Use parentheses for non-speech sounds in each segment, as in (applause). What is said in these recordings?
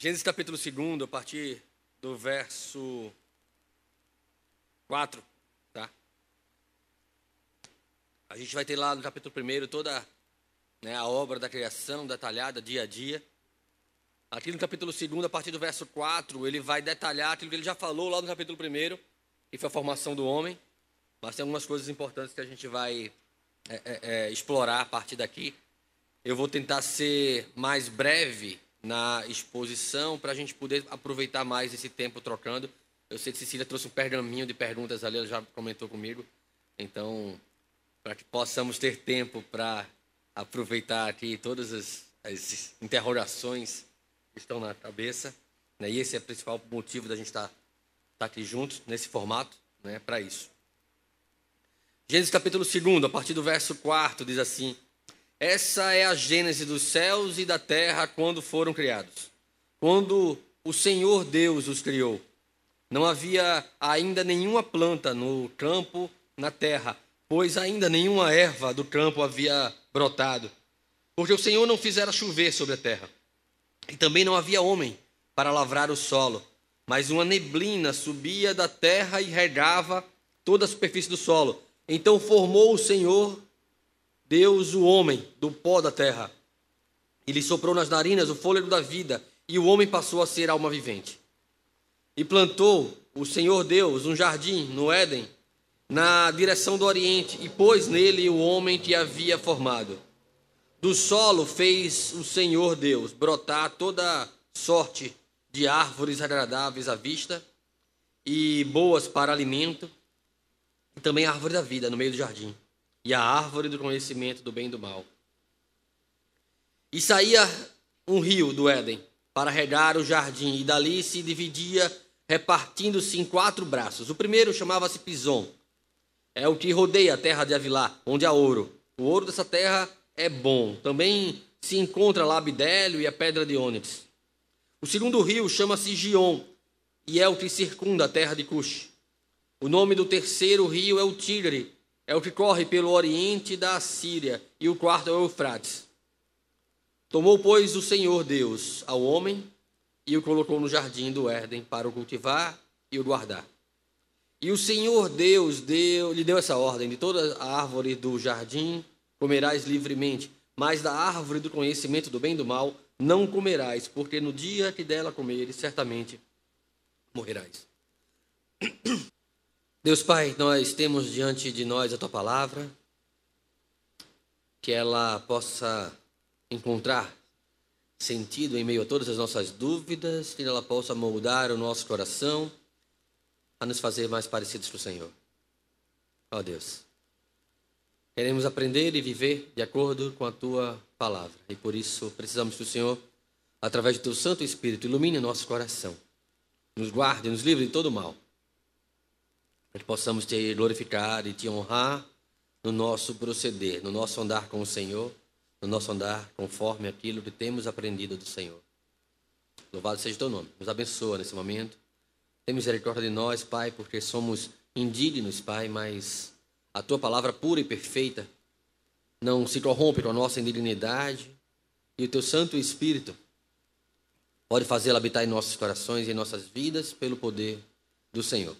Gênesis capítulo 2, a partir do verso 4, tá? A gente vai ter lá no capítulo 1 toda né, a obra da criação detalhada dia a dia. Aqui no capítulo 2, a partir do verso 4, ele vai detalhar aquilo que ele já falou lá no capítulo 1, que foi a formação do homem. Mas tem algumas coisas importantes que a gente vai é, é, é, explorar a partir daqui. Eu vou tentar ser mais breve na exposição para a gente poder aproveitar mais esse tempo trocando. Eu sei que Cecília trouxe um pergaminho de perguntas ali, ela já comentou comigo. Então, para que possamos ter tempo para aproveitar aqui todas as, as, interrogações que estão na cabeça. Né? E esse é o principal motivo da gente estar tá, tá aqui juntos, nesse formato, né? para isso. Gênesis capítulo 2, a partir do verso 4, diz assim: essa é a gênese dos céus e da terra quando foram criados. Quando o Senhor Deus os criou, não havia ainda nenhuma planta no campo, na terra, pois ainda nenhuma erva do campo havia brotado, porque o Senhor não fizera chover sobre a terra. E também não havia homem para lavrar o solo, mas uma neblina subia da terra e regava toda a superfície do solo. Então formou o Senhor Deus o homem do pó da terra. E lhe soprou nas narinas o fôlego da vida, e o homem passou a ser alma vivente. E plantou o Senhor Deus um jardim no Éden, na direção do Oriente, e pôs nele o homem que havia formado. Do solo fez o Senhor Deus brotar toda sorte de árvores agradáveis à vista e boas para alimento, e também árvore da vida no meio do jardim e a árvore do conhecimento do bem e do mal. E saía um rio do Éden para regar o jardim, e dali se dividia, repartindo-se em quatro braços. O primeiro chamava-se Pison, é o que rodeia a terra de Avilá, onde há ouro. O ouro dessa terra é bom. Também se encontra lá Abidélio e a pedra de ônix. O segundo rio chama-se Gion, e é o que circunda a terra de Cush. O nome do terceiro rio é o Tigre, é o que corre pelo oriente da Síria, e o quarto é o Eufrates. Tomou, pois, o Senhor Deus ao homem e o colocou no jardim do Éden para o cultivar e o guardar. E o Senhor Deus deu, lhe deu essa ordem: de toda a árvore do jardim comerás livremente, mas da árvore do conhecimento do bem e do mal não comerás, porque no dia que dela comeres, certamente morrerás. (clears throat) Deus Pai, nós temos diante de nós a tua palavra, que ela possa encontrar sentido em meio a todas as nossas dúvidas, que ela possa moldar o nosso coração a nos fazer mais parecidos com o Senhor. Ó Deus, queremos aprender e viver de acordo com a tua palavra, e por isso precisamos que o Senhor, através do teu Santo Espírito, ilumine o nosso coração, nos guarde, nos livre de todo mal que possamos te glorificar e te honrar no nosso proceder, no nosso andar com o Senhor, no nosso andar conforme aquilo que temos aprendido do Senhor. Louvado seja o teu nome. Nos abençoa nesse momento. Tem misericórdia de nós, Pai, porque somos indignos, Pai, mas a tua palavra pura e perfeita não se corrompe com a nossa indignidade e o teu Santo Espírito pode fazê-la habitar em nossos corações e em nossas vidas pelo poder do Senhor.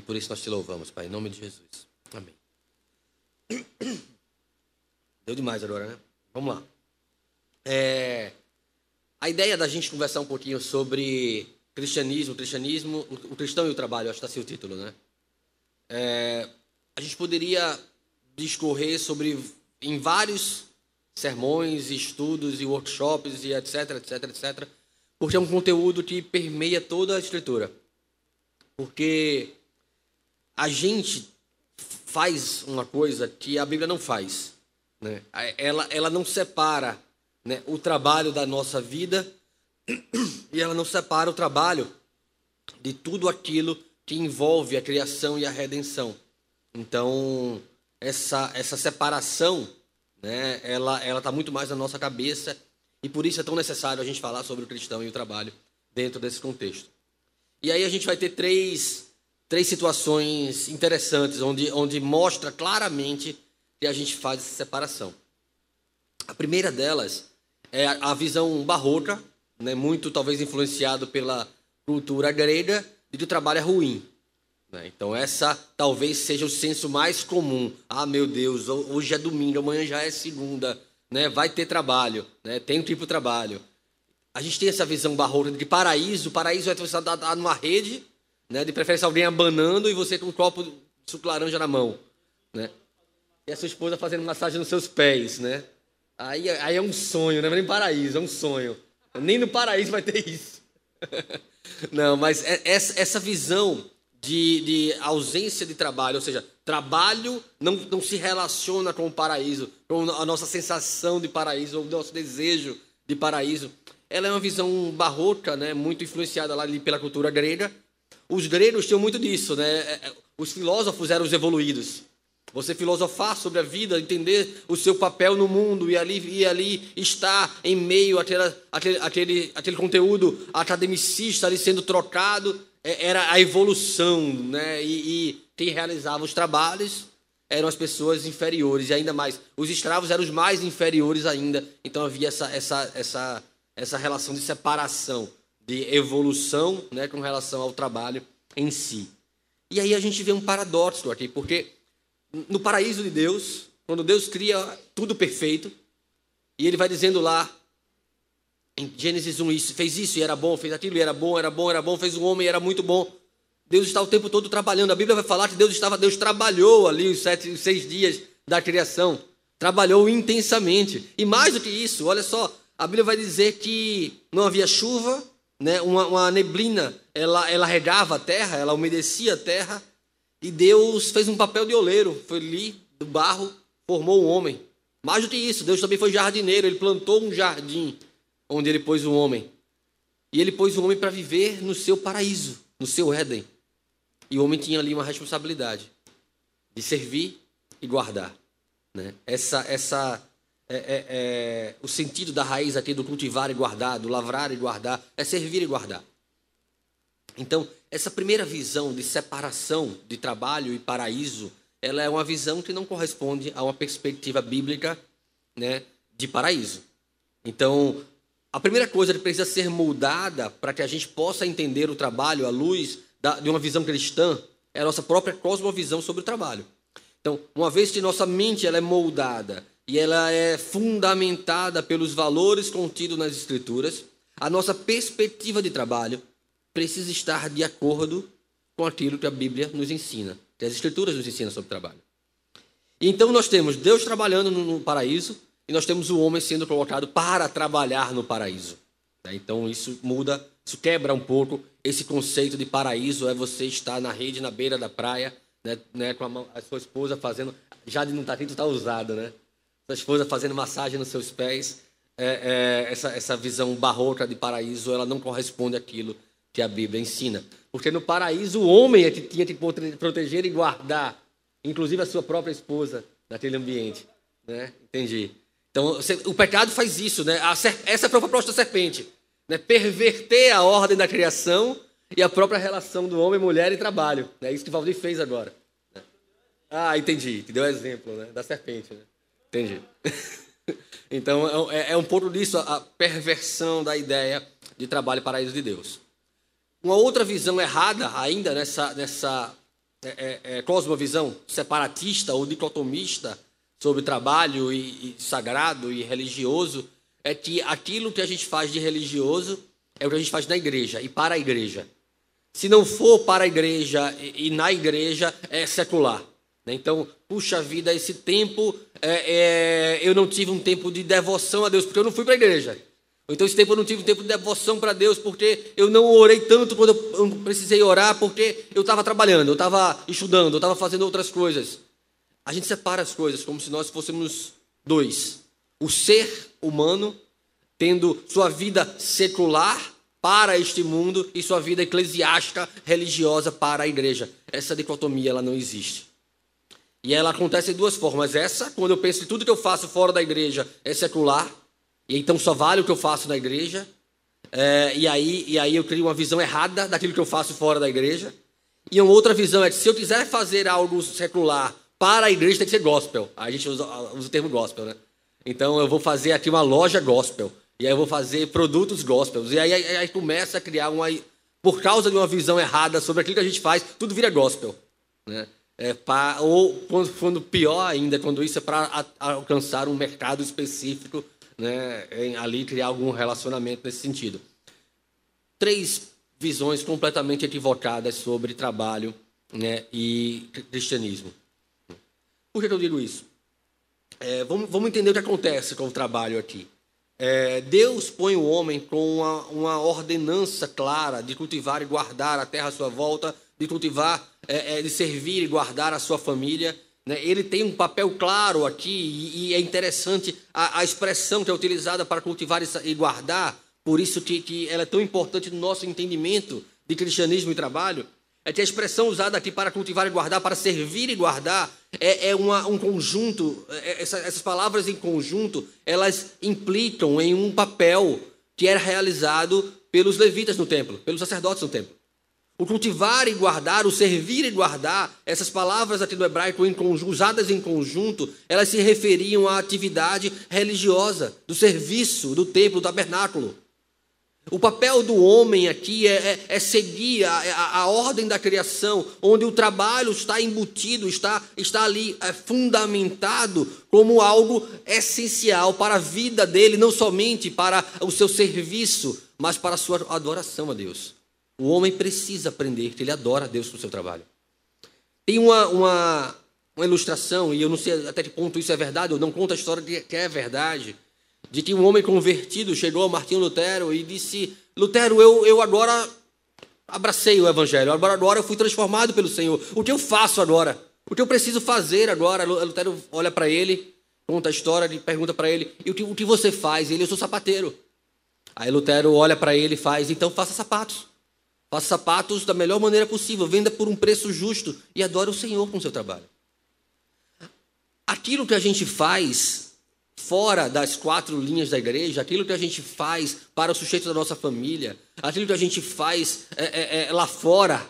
E por isso nós te louvamos, Pai, em nome de Jesus. Amém. (coughs) Deu demais agora, né? Vamos lá. É, a ideia da gente conversar um pouquinho sobre cristianismo, cristianismo, o cristão e o trabalho, acho que está assim o título, né? É, a gente poderia discorrer sobre em vários sermões, estudos e workshops e etc, etc, etc, porque é um conteúdo que permeia toda a escritura. Porque a gente faz uma coisa que a Bíblia não faz. Né? Ela, ela não separa né, o trabalho da nossa vida (clears throat) e ela não separa o trabalho de tudo aquilo que envolve a criação e a redenção. Então, essa, essa separação, né, ela está muito mais na nossa cabeça e por isso é tão necessário a gente falar sobre o cristão e o trabalho dentro desse contexto. E aí a gente vai ter três três situações interessantes, onde, onde mostra claramente que a gente faz essa separação. A primeira delas é a visão barroca né, muito talvez influenciado pela cultura grega, de que o trabalho é ruim. Né? Então, essa talvez seja o senso mais comum. Ah, meu Deus, hoje é domingo, amanhã já é segunda, né? vai ter trabalho, né? tem um tipo de trabalho. A gente tem essa visão barroca de que paraíso, paraíso é você estar numa rede, né? de preferência alguém abanando e você com um copo de suco laranja na mão. Né? E a sua esposa fazendo massagem nos seus pés. Né? Aí, aí é um sonho, não é nem paraíso, é um sonho. Nem no paraíso vai ter isso. (laughs) Não, mas é, essa visão de, de, ausência de trabalho, ou seja, trabalho não, não se relaciona com o paraíso, com a nossa sensação de paraíso, ou o nosso desejo de paraíso. Ela é uma visão barroca, né, muito influenciada lá pela cultura grega. Os gregos tinham muito disso, né? É, é, os filósofos eram os evoluídos. Você filosofar sobre a vida, entender o seu papel no mundo e ali, e ali estar em meio àquele, àquele, àquele, àquele conteúdo academicista ali sendo trocado, é, era a evolução, né? E, e quem realizava os trabalhos eram as pessoas inferiores, e ainda mais, os escravos eram os mais inferiores ainda, então havia essa, essa, essa, essa relação de separação, de evolução né, com relação ao trabalho em si. E aí a gente vê um paradoxo aqui, porque no paraíso de Deus, quando Deus cria tudo perfeito, e ele vai dizendo lá, em Gênesis 1, isso, fez isso e era bom, fez aquilo e era bom, era bom, era bom, fez um homem e era muito bom. Deus está o tempo todo trabalhando. A Bíblia vai falar que Deus estava, Deus trabalhou ali os, sete, os seis dias da criação. Trabalhou intensamente. E mais do que isso, olha só, a Bíblia vai dizer que não havia chuva, né? uma, uma neblina, ela, ela regava a terra, ela umedecia a terra, e Deus fez um papel de oleiro, foi ali do barro, formou um homem. Mais do que isso, Deus também foi jardineiro, ele plantou um jardim onde ele pôs o um homem. E ele pôs o um homem para viver no seu paraíso, no seu Éden. E o homem tinha ali uma responsabilidade de servir e guardar. Né? Essa, essa é, é, é, o sentido da raiz aqui do cultivar e guardar, do lavrar e guardar, é servir e guardar. Então, essa primeira visão de separação de trabalho e paraíso, ela é uma visão que não corresponde a uma perspectiva bíblica né, de paraíso. Então, a primeira coisa que precisa ser mudada para que a gente possa entender o trabalho à luz da, de uma visão cristã é a nossa própria cosmovisão sobre o trabalho. Então, uma vez que nossa mente ela é moldada e ela é fundamentada pelos valores contidos nas Escrituras, a nossa perspectiva de trabalho precisa estar de acordo com aquilo que a Bíblia nos ensina, que as Escrituras nos ensinam sobre trabalho. Então nós temos Deus trabalhando no paraíso e nós temos o homem sendo colocado para trabalhar no paraíso. Né? Então isso muda, isso quebra um pouco esse conceito de paraíso é você estar na rede na beira da praia, né, né com a, sua esposa fazendo, já de não estar está usado, né? Sua esposa fazendo massagem nos seus pés. É, é, essa, essa visão barroca de paraíso, ela não corresponde àquilo que a Bíblia ensina. Porque no paraíso o homem é que tinha que proteger e guardar, inclusive a sua própria esposa, naquele ambiente. Né? Entendi. Então, o pecado faz isso, né? essa é a proposta da serpente. Né? Perverter a ordem da criação e a própria relação do homem, mulher e trabalho. É né? isso que Valdir fez agora. Né? Ah, entendi. Te deu exemplo né? da serpente. Né? Entendi. (laughs) então, é, é um pouco disso a perversão da ideia de trabalho paraíso de Deus. Uma outra visão errada ainda nessa, nessa é, é, é, cosmovisão separatista ou dicotomista sobre trabalho e, e sagrado e religioso é que aquilo que a gente faz de religioso é o que a gente faz na igreja e para a igreja. Se não for para a igreja e, e na igreja, é secular. Né? Então, puxa vida, esse tempo, é, é, eu não tive um tempo de devoção a Deus, porque eu não fui para a igreja. Então, esse tempo eu não tive um tempo de devoção para Deus, porque eu não orei tanto quando eu precisei orar, porque eu estava trabalhando, eu estava estudando, eu estava fazendo outras coisas. A gente separa as coisas como se nós fôssemos dois. O ser humano tendo sua vida secular para este mundo e sua vida eclesiástica, religiosa para a igreja. Essa dicotomia ela não existe. E ela acontece de duas formas. Essa, quando eu penso que tudo que eu faço fora da igreja é secular, e então só vale o que eu faço na igreja. É, e, aí, e aí eu crio uma visão errada daquilo que eu faço fora da igreja. E uma outra visão é que se eu quiser fazer algo secular para a igreja, tem que ser gospel. A gente usa, usa o termo gospel, né? Então eu vou fazer aqui uma loja gospel. E aí eu vou fazer produtos gospels. E aí, aí, aí começa a criar uma. Por causa de uma visão errada sobre aquilo que a gente faz, tudo vira gospel. Né? É pra, ou quando, quando, pior ainda, quando isso é para alcançar um mercado específico, né? Em, ali criar algum relacionamento nesse sentido. Três visões completamente equivocadas sobre trabalho né, e cristianismo. Por que eu digo isso? É, vamos, vamos, entender o que acontece com o trabalho aqui. É, Deus põe o homem com uma, uma, ordenança clara de cultivar e guardar a terra à sua volta, de cultivar, é, é de servir e guardar a sua família. Né? Ele tem um papel claro aqui, e, e é interessante a, a, expressão que é utilizada para cultivar e, guardar, por isso que, que ela é tão importante no nosso entendimento de cristianismo e trabalho é que a expressão usada aqui para cultivar e guardar, para servir e guardar, é, é uma, um conjunto, é, essa, essas palavras em conjunto, elas implicam em um papel que era realizado pelos levitas no templo, pelos sacerdotes no templo. O cultivar e guardar, o servir e guardar, essas palavras aqui do hebraico em conjunto, usadas em conjunto, elas se referiam à atividade religiosa, do serviço, do templo, do tabernáculo. O papel do homem aqui é, é, é seguir a, a, a, ordem da criação, onde o trabalho está embutido, está, está ali é, fundamentado como algo essencial para a vida dele, não somente para o seu serviço, mas para a sua adoração a Deus. O homem precisa aprender que ele adora a Deus com seu trabalho. Tem uma, uma, uma ilustração, e eu não sei até que ponto isso é verdade, eu não conto a história de que é verdade de que um homem convertido chegou a Martinho Lutero e disse: Lutero, eu, eu agora abracei o Evangelho, agora, agora eu fui transformado pelo Senhor. O que eu faço agora? O que eu preciso fazer agora? Lutero olha para ele, conta a história, pergunta para ele: e o que, o que você faz? Ele: Eu sou sapateiro. Aí Lutero olha para ele e faz: Então faça sapatos. Faça sapatos da melhor maneira possível, venda por um preço justo e adore o Senhor com o seu trabalho. Aquilo que a gente faz fora das quatro linhas da igreja, aquilo que a gente faz para o sujeito da nossa família, aquilo que a gente faz é, é, é, lá fora,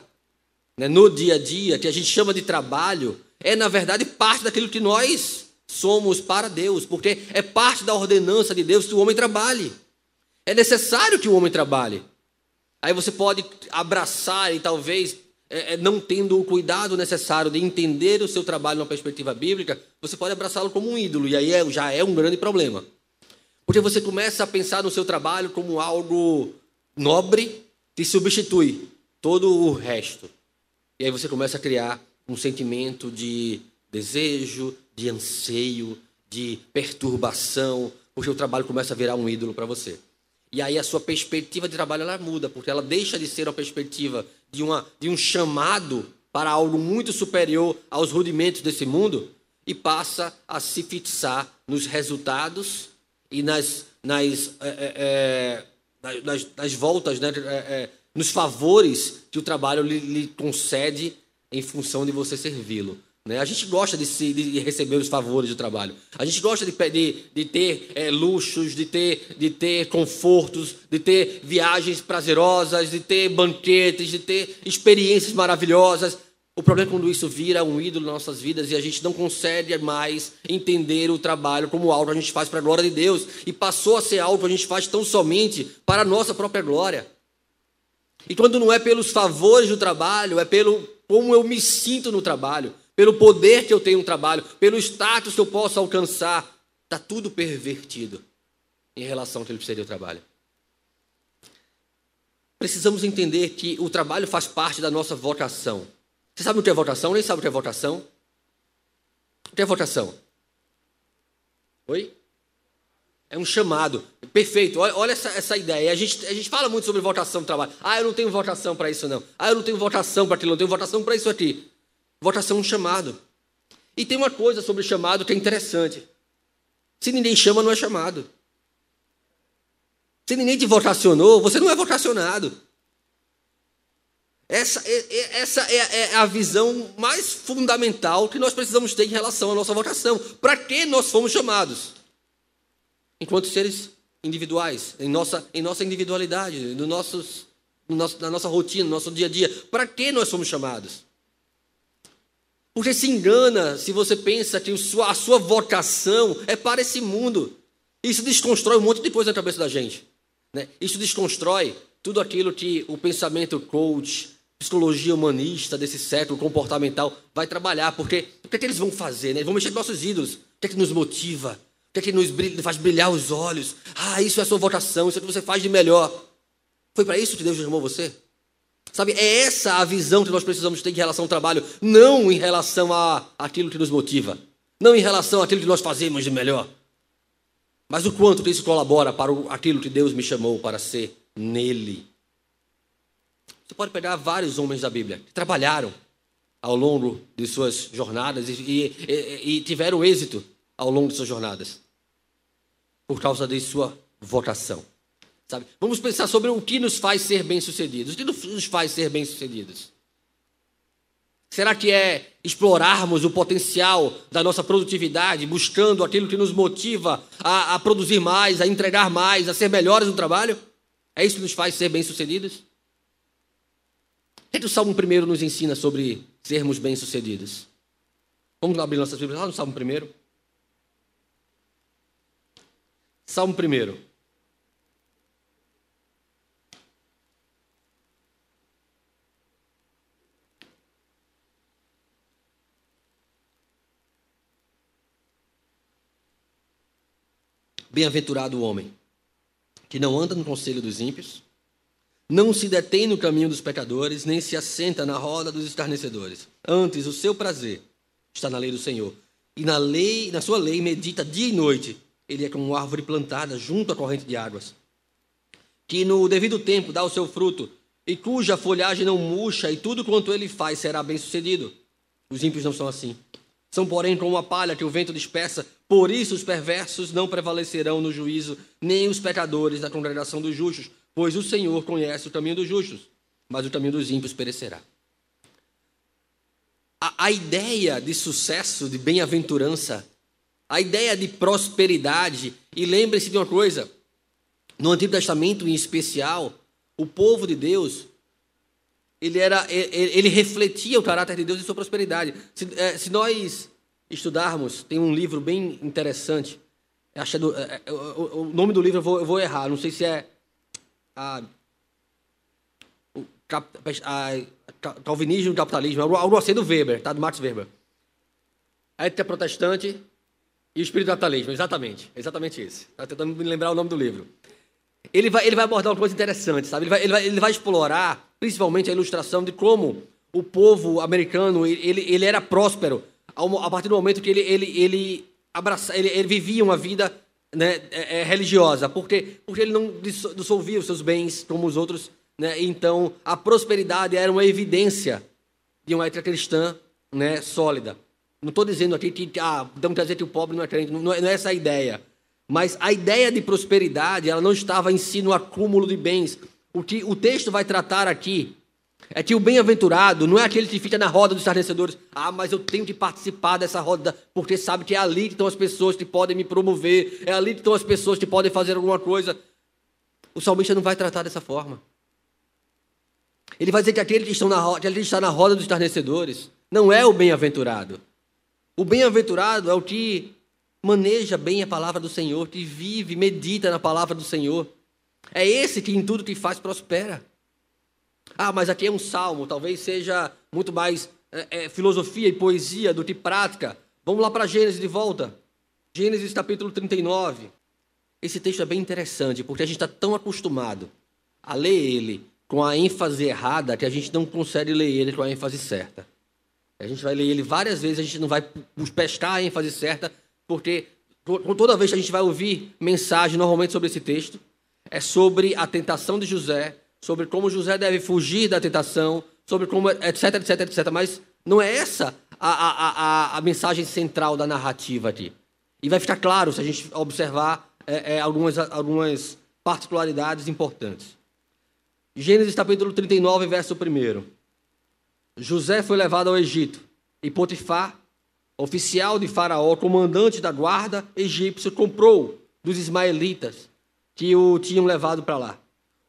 né, no dia a dia, que a gente chama de trabalho, é na verdade parte daquilo que nós somos para Deus, porque é parte da ordenança de Deus que o homem trabalhe. É necessário que o homem trabalhe. Aí você pode abraçar e talvez é, é, não tendo o cuidado necessário de entender o seu trabalho numa perspectiva bíblica, você pode abraçá-lo como um ídolo, e aí é, já é um grande problema. Porque você começa a pensar no seu trabalho como algo nobre que substitui todo o resto. E aí você começa a criar um sentimento de desejo, de anseio, de perturbação, porque o trabalho começa a virar um ídolo para você. E aí a sua perspectiva de trabalho ela muda, porque ela deixa de ser uma perspectiva de, uma, de um chamado para algo muito superior aos rudimentos desse mundo e passa a se fixar nos resultados e nas, nas, é, é, nas, nas voltas, né, é, nos favores que o trabalho lhe, lhe concede em função de você servi-lo. Né? A gente gosta de, se, de, receber os favores do trabalho. A gente gosta de, de, de ter é, luxos, de ter, de ter confortos, de ter viagens prazerosas, de ter banquetes, de ter experiências maravilhosas. O problema é quando isso vira um ídolo nas nossas vidas e a gente não consegue mais entender o trabalho como algo que a gente faz para a glória de Deus e passou a ser algo que a gente faz tão somente para a nossa própria glória. E quando não é pelos favores do trabalho, é pelo como eu me sinto no trabalho, pelo poder que eu tenho no trabalho, pelo status que eu posso alcançar, está tudo pervertido em relação ao que ele seria o trabalho. Precisamos entender que o trabalho faz parte da nossa vocação. Você sabe o que é vocação? Nem sabe o que é vocação? O que é vocação? Oi? É um chamado. Perfeito. Olha, olha essa, essa, ideia. A gente, a gente fala muito sobre vocação do trabalho. Ah, eu não tenho vocação para isso, não. Ah, eu não tenho vocação para aquilo, não tenho vocação para isso aqui. Vocação um chamado. E tem uma coisa sobre chamado que é interessante. Se ninguém chama, não é chamado. Se ninguém te vocacionou, você não é vocacionado. Essa, é, é, essa é, é, a visão mais fundamental que nós precisamos ter em relação à nossa vocação. Para que nós fomos chamados? Enquanto seres individuais, em nossa, em nossa individualidade, no nossos, no nosso, na nossa rotina, no nosso dia a dia. Para que nós fomos chamados? Porque se engana se você pensa que a sua vocação é para esse mundo. Isso desconstrói um monte de coisa na cabeça da gente. Né? Isso desconstrói tudo aquilo que o pensamento coach, psicologia humanista desse século comportamental vai trabalhar. Porque o que, é que eles vão fazer? Né? Eles vão mexer com nossos ídolos. O que é que nos motiva? O que é que nos faz brilhar os olhos? Ah, isso é a sua vocação, isso é o que você faz de melhor. Foi para isso que Deus chamou você? Sabe, é essa a visão que nós precisamos ter em relação ao trabalho, não em relação a aquilo que nos motiva, não em relação àquilo que nós fazemos de melhor, mas o quanto isso colabora para aquilo que Deus me chamou para ser nele. Você pode pegar vários homens da Bíblia que trabalharam ao longo de suas jornadas e, e, e tiveram êxito ao longo de suas jornadas por causa de sua vocação. Sabe? Vamos pensar sobre o que nos faz ser bem-sucedidos. O que nos faz ser bem-sucedidos? Será que é explorarmos o potencial da nossa produtividade, buscando aquilo que nos motiva a, a produzir mais, a entregar mais, a ser melhores no trabalho? É isso que nos faz ser bem-sucedidos? O que, o Salmo 1 nos ensina sobre sermos bem-sucedidos? Vamos abrir nossas Bíblias lá no Salmo 1. Salmo 1. Bem-aventurado o homem que não anda no conselho dos ímpios, não se detém no caminho dos pecadores, nem se assenta na roda dos escarnecedores. Antes, o seu prazer está na lei do Senhor, e na lei, na sua lei medita dia e noite. Ele é como uma árvore plantada junto à corrente de águas, que no devido tempo dá o seu fruto, e cuja folhagem não murcha, e tudo quanto ele faz será bem-sucedido. Os ímpios não são assim. São, porém, como uma palha que o vento dispersa. Por isso os perversos não prevalecerão no juízo, nem os pecadores na congregação dos justos, pois o Senhor conhece o caminho dos justos, mas o caminho dos ímpios perecerá. A, a ideia de sucesso, de bem-aventurança, a ideia de prosperidade, e lembre-se de uma coisa: no Antigo Testamento em especial, o povo de Deus ele, era, ele, refletia o caráter de Deus e sua prosperidade. Se, é, se nós estudarmos, tem um livro bem interessante. Acho do, é, é, o, o, nome do livro eu vou, eu vou, errar, não sei se é a, o, a, a Calvinismo e Capitalismo, algo assim do Weber, tá? do Max Weber. A ética protestante e o espiritualismo, exatamente, exatamente isso. Está tentando me lembrar o nome do livro. Ele vai, ele vai abordar uma coisa interessante, sabe? Ele vai, ele vai, ele vai explorar principalmente a ilustração de como o povo americano ele, ele era próspero a partir do momento que ele, ele, ele, abraça, ele, ele vivia uma vida né, é, é, religiosa, porque, porque ele não dissolvia os seus bens como os outros. Né? Então, a prosperidade era uma evidência de uma ética cristã né, sólida. Não estou dizendo aqui que ah, dizer que o pobre não é crente, não não é essa a ideia. Mas a ideia de prosperidade ela não estava em si no acúmulo de bens, o que o texto vai tratar aqui é que o bem-aventurado não é aquele que fica na roda dos estarnecedores. Ah, mas eu tenho que participar dessa roda, porque sabe que é ali que estão as pessoas que podem me promover, é ali que estão as pessoas que podem fazer alguma coisa. O salmista não vai tratar dessa forma. Ele vai dizer que aquele que, estão na, aquele que está na roda dos estarnecedores não é o bem-aventurado. O bem-aventurado é o que maneja bem a palavra do Senhor, que vive, medita na palavra do Senhor. É esse que em tudo que faz prospera. Ah, mas aqui é um salmo, talvez seja muito mais é, é, filosofia e poesia do que prática. Vamos lá para Gênesis de volta. Gênesis capítulo 39. Esse texto é bem interessante, porque a gente está tão acostumado a ler ele com a ênfase errada que a gente não consegue ler ele com a ênfase certa. A gente vai ler ele várias vezes, a gente não vai pescar a ênfase certa, porque toda vez que a gente vai ouvir mensagem normalmente sobre esse texto, é sobre a tentação de José, sobre como José deve fugir da tentação, sobre como, etc, etc, etc. Mas não é essa a, a, a, a mensagem central da narrativa aqui. E vai ficar claro se a gente observar é, é, algumas, algumas particularidades importantes. Gênesis capítulo 39, verso 1. José foi levado ao Egito e Potifar, oficial de Faraó, comandante da guarda egípcio, comprou dos ismaelitas que o tinham levado para lá.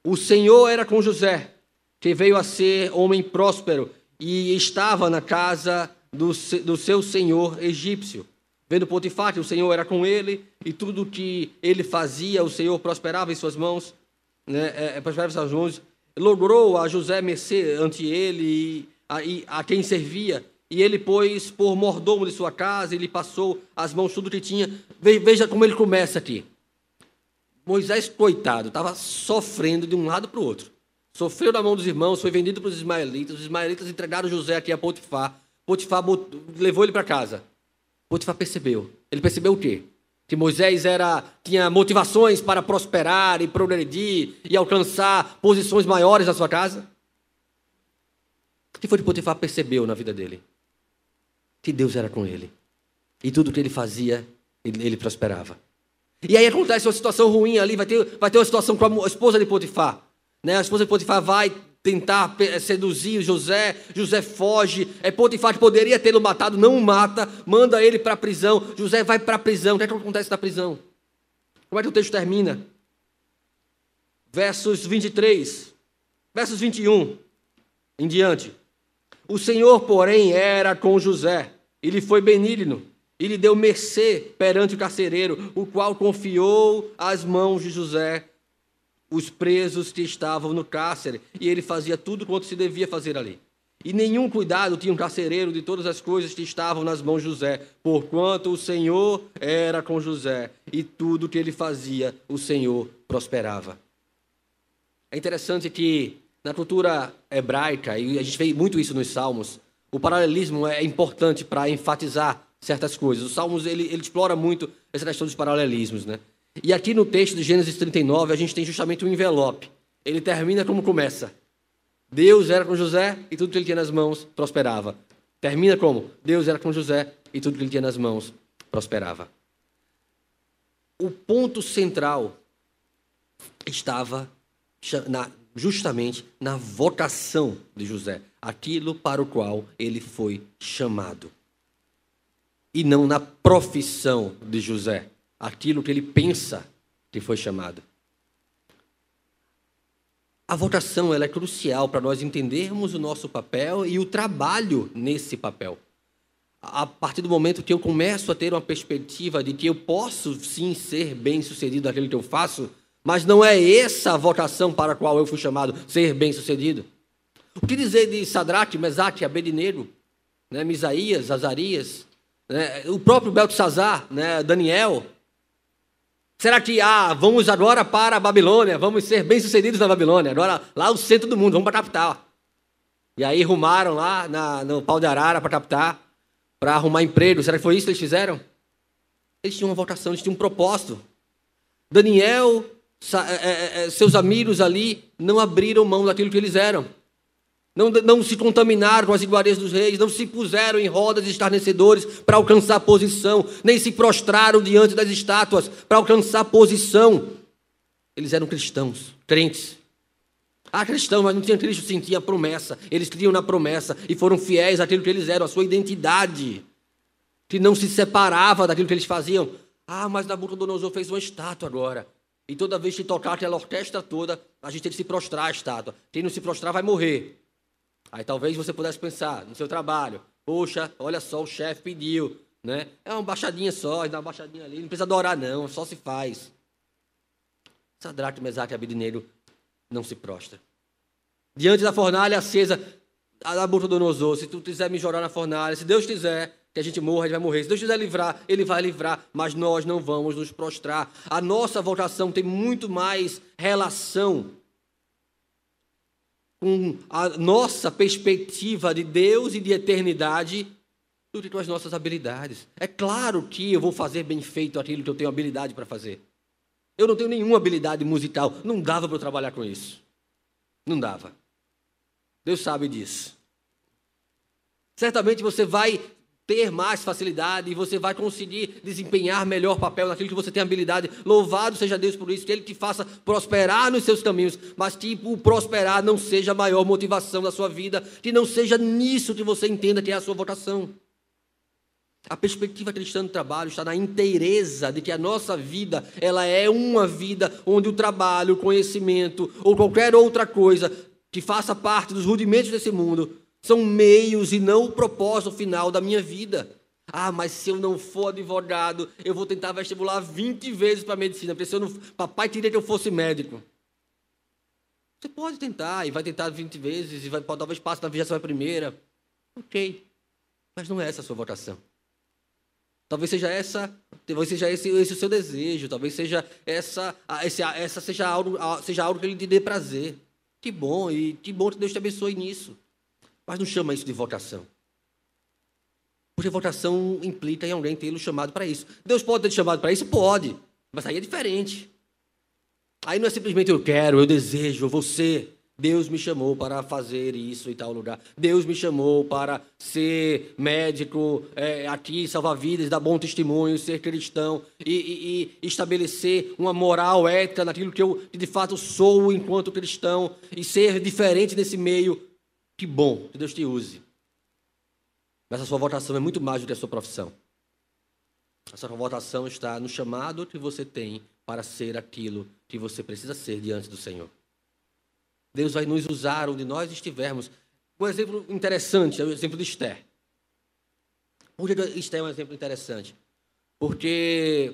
O Senhor era com José, que veio a ser homem próspero e estava na casa do, do seu senhor egípcio. Vendo Potifar que o Senhor era com ele e tudo que ele fazia, o Senhor prosperava em suas mãos, né, é, é prosperava em suas mãos, logrou a José mercê ante ele e a, e a quem servia, e ele pôs por mordomo de sua casa, ele passou as mãos tudo que tinha. Veja como ele começa aqui. Moisés, coitado, estava sofrendo de um lado para o outro. Sofreu na mão dos irmãos, foi vendido para os ismaelitas. Os ismaelitas entregaram José aqui a Potifar. Potifar levou ele para casa. Potifar percebeu. Ele percebeu o quê? Que Moisés era, tinha motivações para prosperar e progredir e alcançar posições maiores na sua casa. O que foi que Potifar percebeu na vida dele? Que Deus era com ele. E tudo que ele fazia, ele, prosperava. E aí acontece uma situação ruim ali, vai ter, vai ter uma situação com a esposa de Potifar. Né? A esposa de Potifar vai tentar seduzir José, José foge, é Potifar que poderia tê-lo matado, não o mata, manda ele para a prisão, José vai para a prisão, o que, é que acontece na prisão? Como é que o texto termina? Versos 23, versos 21 em diante. O Senhor, porém, era com José, ele foi benigno, e lhe deu mercê perante o carcereiro, o qual confiou às mãos de José os presos que estavam no cárcere, e ele fazia tudo quanto se devia fazer ali. E nenhum cuidado tinha um carcereiro de todas as coisas que estavam nas mãos de José, porquanto o Senhor era com José, e tudo que ele fazia, o Senhor prosperava. É interessante que na cultura hebraica, e a gente vê muito isso nos Salmos, o paralelismo é importante para enfatizar certas coisas. Os Salmos ele, ele explora muito essa questão dos paralelismos, né? E aqui no texto de Gênesis 39 a gente tem justamente um envelope. Ele termina como começa. Deus era com José e tudo que ele tinha nas mãos prosperava. Termina como? Deus era com José e tudo que ele tinha nas mãos prosperava. O ponto central estava na, justamente na vocação de José, aquilo para o qual ele foi chamado e não na profissão de José, aquilo que ele pensa que foi chamado. A vocação ela é crucial para nós entendermos o nosso papel e o trabalho nesse papel. A partir do momento que eu começo a ter uma perspectiva de que eu posso sim ser bem-sucedido naquilo que eu faço, mas não é essa a vocação para a qual eu fui chamado, ser bem-sucedido. O que dizer de Sadraque, Mesaque, Abednego, né, Misaías, Azarias, né? O próprio Beltesazar, né? Daniel. Será que, ah, vamos agora para a Babilônia, vamos ser bem-sucedidos na Babilônia, agora lá o centro do mundo, vamos para a capital. E aí rumaram lá na, no pau de arara para a capital, para arrumar emprego. Será que foi isso que eles fizeram? Eles tinham uma vocação, eles tinham um propósito. Daniel, seus amigos ali, não abriram mão daquilo que eles eram. Não, não se contaminaram com as iguarias dos reis, não se puseram em rodas estarnecedores para alcançar posição, nem se prostraram diante das estátuas para alcançar posição. Eles eram cristãos, crentes. Ah, cristão, mas não tinha Cristo, sim, tinha promessa. Eles criam na promessa e foram fiéis àquilo que eles eram, à sua identidade, que não se separava daquilo que eles faziam. Ah, mas Nabucodonosor fez uma estátua agora. E toda vez que tocar aquela orquestra toda, a gente tem que se prostrar à estátua. Quem não se prostrar vai morrer. Aí talvez você pudesse pensar no seu trabalho, poxa, olha só, o chefe pediu, né? É uma baixadinha só, dá uma baixadinha ali, não precisa adorar não, só se faz. Sadraque, Mesaque e Abidineiro não se prostra. Diante da fornalha acesa, a Nabucodonosor, se tu quiser me jogar na fornalha, se Deus quiser que a gente morra, a gente vai morrer. Se Deus quiser livrar, Ele vai livrar, mas nós não vamos nos prostrar. A nossa vocação tem muito mais relação com a nossa perspectiva de Deus e de eternidade do que com as nossas habilidades. É claro que eu vou fazer bem feito aquilo que eu tenho habilidade para fazer. Eu não tenho nenhuma habilidade musical. Não dava para eu trabalhar com isso. Não dava. Deus sabe disso. Certamente você vai ter mais facilidade e você vai conseguir desempenhar melhor papel naquilo que você tem habilidade. Louvado seja Deus por isso, que Ele te faça prosperar nos seus caminhos, mas que o prosperar não seja a maior motivação da sua vida, que não seja nisso que você entenda que é a sua vocação. A perspectiva cristã do trabalho está na inteireza de que a nossa vida, ela é uma vida onde o trabalho, o conhecimento ou qualquer outra coisa que faça parte dos rudimentos desse mundo são meios e não o propósito final da minha vida. Ah, mas se eu não for advogado, eu vou tentar vestibular 20 vezes para medicina, porque se eu não, papai queria que eu fosse médico. Você pode tentar, e vai tentar 20 vezes, e vai, talvez passe na 21 primeira. Ok. Mas não é essa a sua vocação. Talvez seja essa, talvez seja esse, esse o seu desejo, talvez seja essa, esse, essa seja algo, seja algo que te dê prazer. Que bom, e que bom que Deus te abençoe nisso. Mas não chama isso de vocação. Porque vocação implica em alguém tê-lo chamado para isso. Deus pode ter te chamado para isso? Pode. Mas aí é diferente. Aí não é simplesmente eu quero, eu desejo, eu vou ser. Deus me chamou para fazer isso em tal lugar. Deus me chamou para ser médico é, aqui, salvar vidas, dar bom testemunho, ser cristão e, e, e, estabelecer uma moral ética naquilo que eu de fato sou enquanto cristão e ser diferente nesse meio. Que bom que Deus te use. Mas a sua votação é muito mais do que a sua profissão. A sua votação está no chamado que você tem para ser aquilo que você precisa ser diante do Senhor. Deus vai nos usar onde nós estivermos. Um exemplo interessante é o exemplo de Esther. Por que Esther é um exemplo interessante? Porque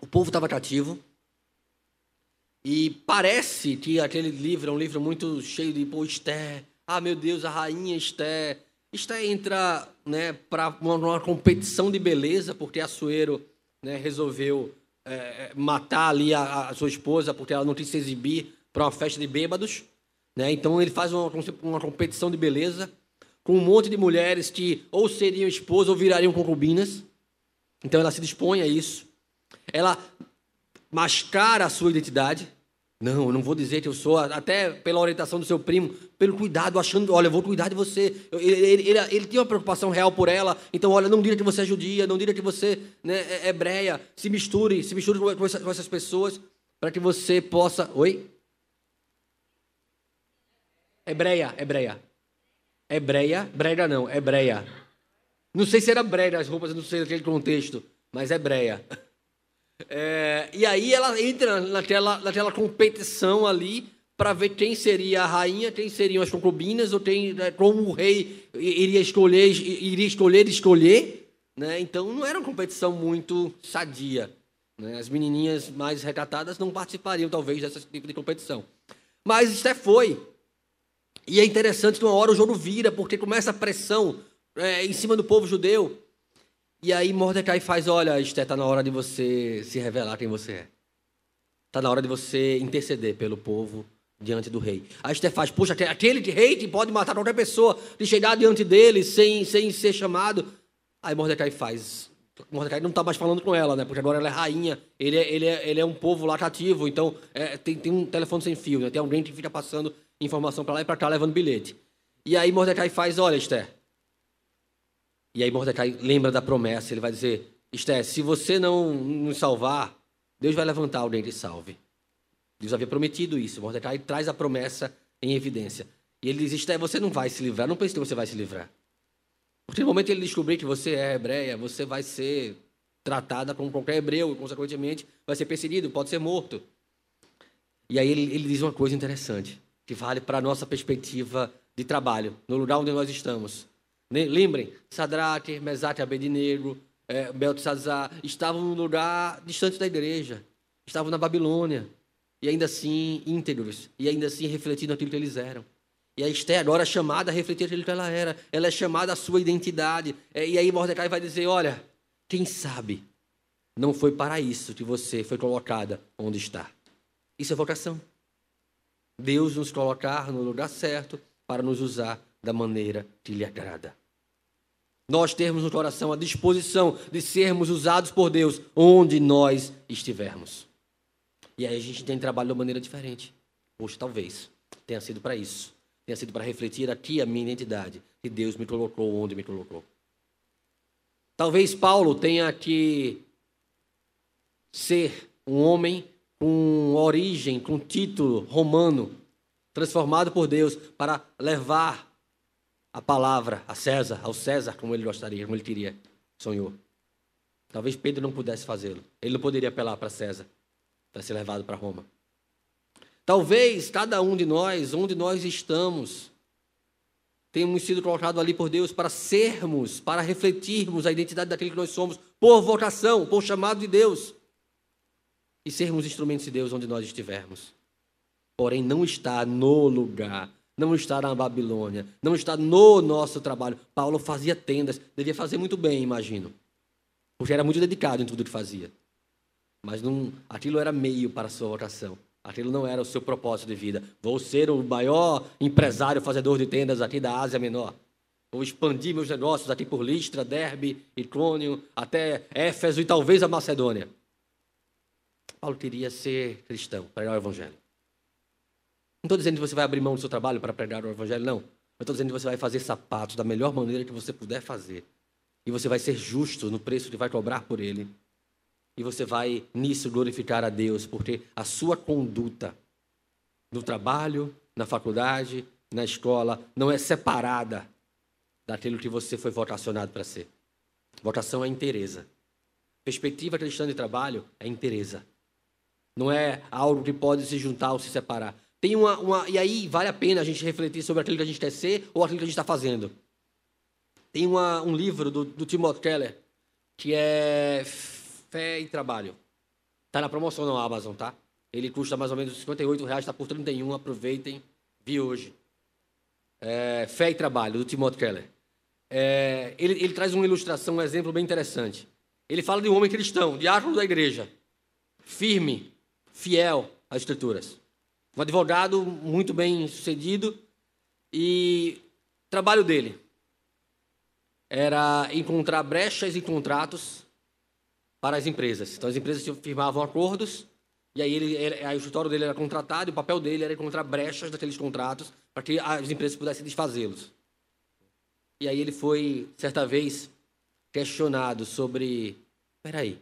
o povo estava cativo e parece que aquele livro é um livro muito cheio de pô, Esther. Ah, meu Deus, a rainha Esther. Esther entra né, para uma, uma, competição de beleza, porque Assuero né, resolveu é, é, matar ali a, a, sua esposa porque ela não quis se exibir para uma festa de bêbados. Né? Então ele faz uma, uma competição de beleza com um monte de mulheres que ou seriam esposas ou virariam concubinas. Então ela se dispõe a isso. Ela mascara a sua identidade. Não, eu não vou dizer que eu sou, até pela orientação do seu primo, pelo cuidado, achando, olha, eu vou cuidar de você. Ele, ele, ele, ele tinha uma preocupação real por ela, então, olha, não diga que você é judia, não diga que você né, é hebreia, se misture, se misture com, com essas pessoas, para que você possa. Oi? Hebreia, hebreia. Hebreia, brega não, hebreia. Não sei se era brega as roupas, não sei naquele contexto, mas hebreia. É, e aí ela entra naquela, naquela competição ali para ver quem seria a rainha, quem seriam as concubinas, ou quem, né, como o rei iria escolher, iria escolher, escolher. Né? Então não era uma competição muito sadia. Né? As menininhas mais recatadas não participariam, talvez, desse tipo de competição. Mas Esté foi. E é interessante que uma hora o jogo vira, porque começa a pressão é, em cima do povo judeu. E aí Mordecai faz, olha, Esté, está na hora de você se revelar quem você é. Está na hora de você interceder pelo povo diante do rei. Aí Esté faz, puxa, aquele rei que pode matar qualquer pessoa, de chegar diante dele sem, sem ser chamado. Aí Mordecai faz. Mordecai não está mais falando com ela, né? Porque agora ela é rainha. Ele é, ele é, ele é um povo lá cativo, então é, tem, tem um telefone sem fio, né? Tem alguém que fica passando informação para lá e para cá, levando bilhete. E aí Mordecai faz, olha, Esther, e aí Mordecai lembra da promessa, ele vai dizer: Esté, se você não nos salvar, Deus vai levantar alguém que salve. Deus havia prometido isso. Mordecai traz a promessa em evidência. E ele diz: Esté, você não vai se livrar. Não pense que você vai se livrar. Porque no momento ele descobrir que você é hebreia, você vai ser tratada como qualquer hebreu e, consequentemente, vai ser perseguido, pode ser morto. E aí ele, ele diz uma coisa interessante, que vale para a nossa perspectiva de trabalho, no lugar onde nós estamos. Lembrem, Sadraque, Mesaque Abednego, é, Beltesazar, estavam num lugar distante da igreja, estavam na Babilônia, e ainda assim íntegros, e ainda assim refletindo aquilo que eles eram. E a Esté agora é chamada a refletir aquilo que ela era, ela é chamada à sua identidade. É, e aí Mordecai vai dizer: olha, quem sabe não foi para isso que você foi colocada onde está. Isso é vocação. Deus nos colocar no lugar certo para nos usar da maneira que lhe agrada nós termos no coração a disposição de sermos usados por Deus onde nós estivermos. E aí a gente tem trabalho de uma maneira diferente. Poxa, talvez tenha sido para isso. Tenha sido para refletir aqui a minha identidade, que Deus me colocou onde me colocou. Talvez Paulo tenha que ser um homem com origem, com título romano, transformado por Deus para levar a palavra a César, ao César, como ele gostaria, como ele queria, sonhou. Talvez Pedro não pudesse fazê-lo. Ele não poderia apelar para César para ser levado para Roma. Talvez cada um de nós, onde nós estamos, temos sido colocados ali por Deus para sermos, para refletirmos a identidade daquele que nós somos, por vocação, por chamado de Deus. E sermos instrumentos de Deus onde nós estivermos. Porém, não está no lugar, não está na Babilônia, não está no nosso trabalho. Paulo fazia tendas, devia fazer muito bem, imagino. Porque era muito dedicado em tudo que fazia. Mas não, aquilo era meio para a sua vocação. Aquilo não era o seu propósito de vida. Vou ser o maior empresário fazedor de tendas aqui da Ásia Menor. Vou expandir meus negócios aqui por Listra, Derbe, Icônio, até Éfeso e talvez a Macedônia. Paulo queria ser cristão, pregar o Evangelho. Não estou dizendo que você vai abrir mão do seu trabalho para pregar o Evangelho, não. Eu estou dizendo que você vai fazer sapatos da melhor maneira que você puder fazer. E você vai ser justo no preço que vai cobrar por ele. E você vai nisso glorificar a Deus, porque a sua conduta no trabalho, na faculdade, na escola, não é separada daquilo que você foi vocacionado para ser. Vocação é interesa. Perspectiva cristã de trabalho é interesa. Não é algo que pode se juntar ou se separar. Tem uma, uma, e aí vale a pena a gente refletir sobre aquilo que a gente quer ser ou aquilo que a gente está fazendo. Tem uma, um livro do, do Timothy Keller que é Fé e Trabalho. Está na promoção na Amazon, tá? Ele custa mais ou menos 58 reais, está por 31, aproveitem, vi hoje. É, Fé e Trabalho, do Timothy Keller. É, ele, ele traz uma ilustração, um exemplo bem interessante. Ele fala de um homem cristão, diácono da igreja, firme, fiel às escrituras. Um advogado muito bem sucedido e trabalho dele era encontrar brechas em contratos para as empresas. Então as empresas firmavam acordos e aí, ele, aí o escritório dele era contratado e o papel dele era encontrar brechas daqueles contratos para que as empresas pudessem desfazê-los. E aí ele foi, certa vez, questionado sobre... Espera aí,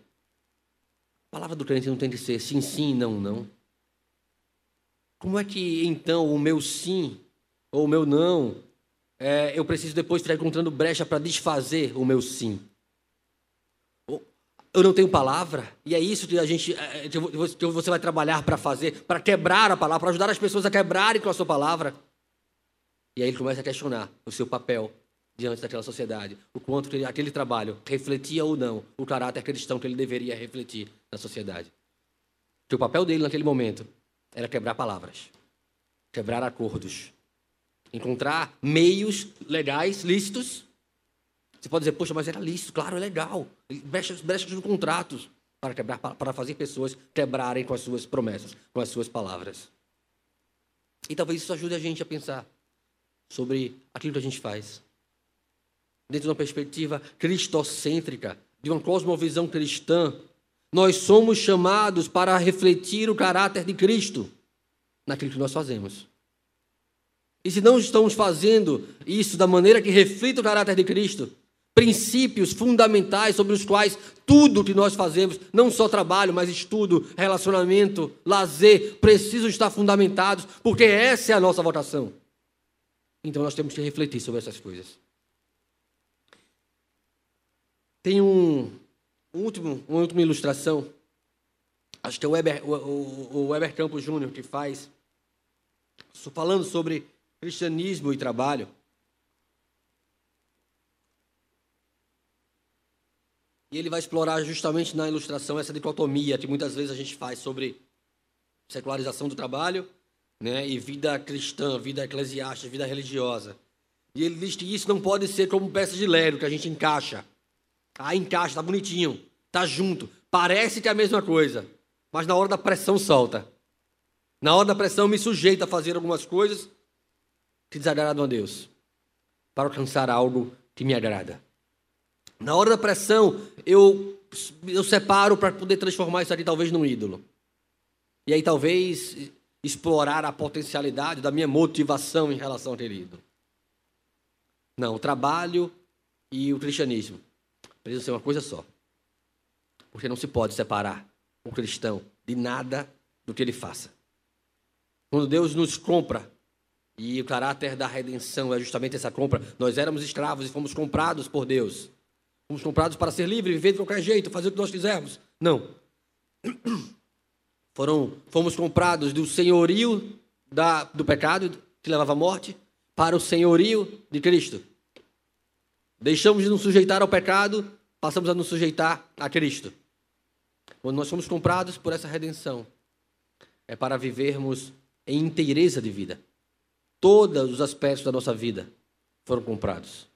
a palavra do crente não tem que ser sim, sim, não, não. Como é que, então, o meu sim ou o meu não, é, eu preciso depois ficar encontrando brecha para desfazer o meu sim? eu não tenho palavra, e é isso que a gente é, é, que você vai trabalhar para fazer, para quebrar a palavra, para ajudar as pessoas a quebrarem com a sua palavra. E aí ele começa a questionar o seu papel diante daquela sociedade, o quanto que aquele trabalho refletia ou não o caráter cristão que ele deveria refletir na sociedade. Que o papel dele naquele momento era quebrar palavras, quebrar acordos, encontrar meios legais, lícitos você pode dizer, poxa, mas era lícito, claro, é legal. Brechas, brechas no contratos para quebrar, para fazer pessoas quebrarem com as suas promessas, com as suas palavras. E talvez isso ajude a gente a pensar sobre aquilo que a gente faz. Dentro de uma perspectiva cristocêntrica, de uma cosmovisão cristã, nós somos chamados para refletir o caráter de Cristo naquilo que nós fazemos. E se não estamos fazendo isso da maneira que reflita o caráter de Cristo, princípios fundamentais sobre os quais tudo que nós fazemos, não só trabalho, mas estudo, relacionamento, lazer, precisam estar fundamentados, porque essa é a nossa vocação. Então nós temos que refletir sobre essas coisas. Tem um, um último, uma última ilustração, acho que é o Weber, o, o, Weber Campos Júnior que faz, falando sobre cristianismo e trabalho. E ele vai explorar justamente na ilustração essa dicotomia que muitas vezes a gente faz sobre secularização do trabalho né, e vida cristã, vida eclesiástica, vida religiosa. E ele diz que isso não pode ser como peça de Lego, que a gente encaixa. Ah, encaixa, tá bonitinho, tá junto. Parece que é a mesma coisa, mas na hora da pressão solta. Na hora da pressão me sujeita a fazer algumas coisas que desagradam a Deus, para alcançar algo que me agrada. Na hora da pressão, eu, eu separo para poder transformar isso aqui talvez num ídolo. E aí talvez explorar a potencialidade da minha motivação em relação àquele ídolo. Não, o trabalho e o cristianismo precisam ser uma coisa só. Porque não se pode separar o cristão de nada do que ele faça. Quando Deus nos compra, e o caráter da redenção é justamente essa compra, nós éramos escravos e fomos comprados por Deus. Fomos comprados para ser livres, viver de qualquer jeito, fazer o que nós quisermos. Não. (clears throat) Foram, fomos comprados do senhorio da, do pecado, que levava à morte, para o senhorio de Cristo. Deixamos de nos sujeitar ao pecado, passamos a nos sujeitar a Cristo. Quando nós somos comprados por essa redenção, é para vivermos em inteireza de vida. Todos os aspectos da nossa vida foram comprados.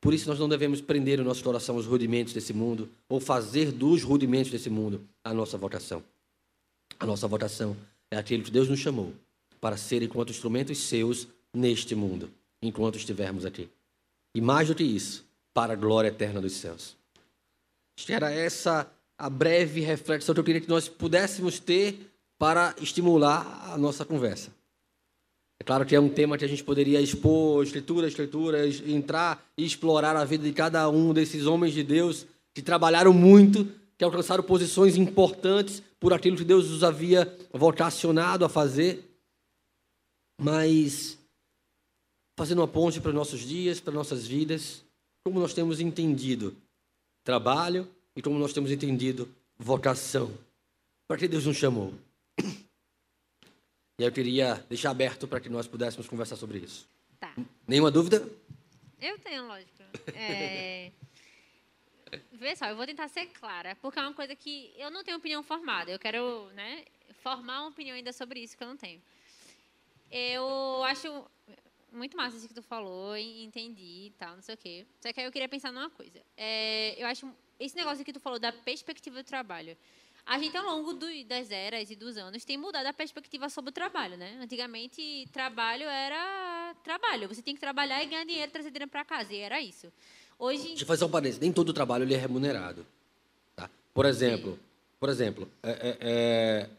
Por isso nós não devemos prender o nosso coração aos rudimentos desse mundo ou fazer dos rudimentos desse mundo a nossa vocação. A nossa vocação é aquilo que Deus nos chamou para ser enquanto instrumentos seus neste mundo, enquanto estivermos aqui. E mais do que isso, para a glória eterna dos céus. Era essa a breve reflexão que eu queria que nós pudéssemos ter para estimular a nossa conversa. É claro que é um tema que a gente poderia expor, escrituras, escrituras, entrar e explorar a vida de cada um desses homens de Deus que trabalharam muito, que alcançaram posições importantes por aquilo que Deus os havia vocacionado a fazer. Mas, fazendo uma ponte para nossos dias, para nossas vidas, como nós temos entendido trabalho e como nós temos entendido vocação. Para que Deus nos chamou? E eu queria deixar aberto para que nós pudéssemos conversar sobre isso. Tá. Nenhuma dúvida? Eu tenho, lógico. É... Vê só, eu vou tentar ser clara, porque é uma coisa que eu não tenho opinião formada. Eu quero né, formar uma opinião ainda sobre isso que eu não tenho. Eu acho muito massa isso que tu falou, entendi e tal, não sei o quê. Só que aí eu queria pensar numa coisa. É, eu acho esse negócio que tu falou da perspectiva do trabalho. A gente, ao longo do, das eras e dos anos, tem mudado a perspectiva sobre o trabalho, né? Antigamente, trabalho era trabalho. Você tem que trabalhar e ganhar dinheiro, trazer dinheiro para casa. E era isso. Hoje... Deixa eu fazer um parênteses. Nem todo trabalho ele é remunerado. Tá? Por exemplo, Sim. por exemplo é, é, é,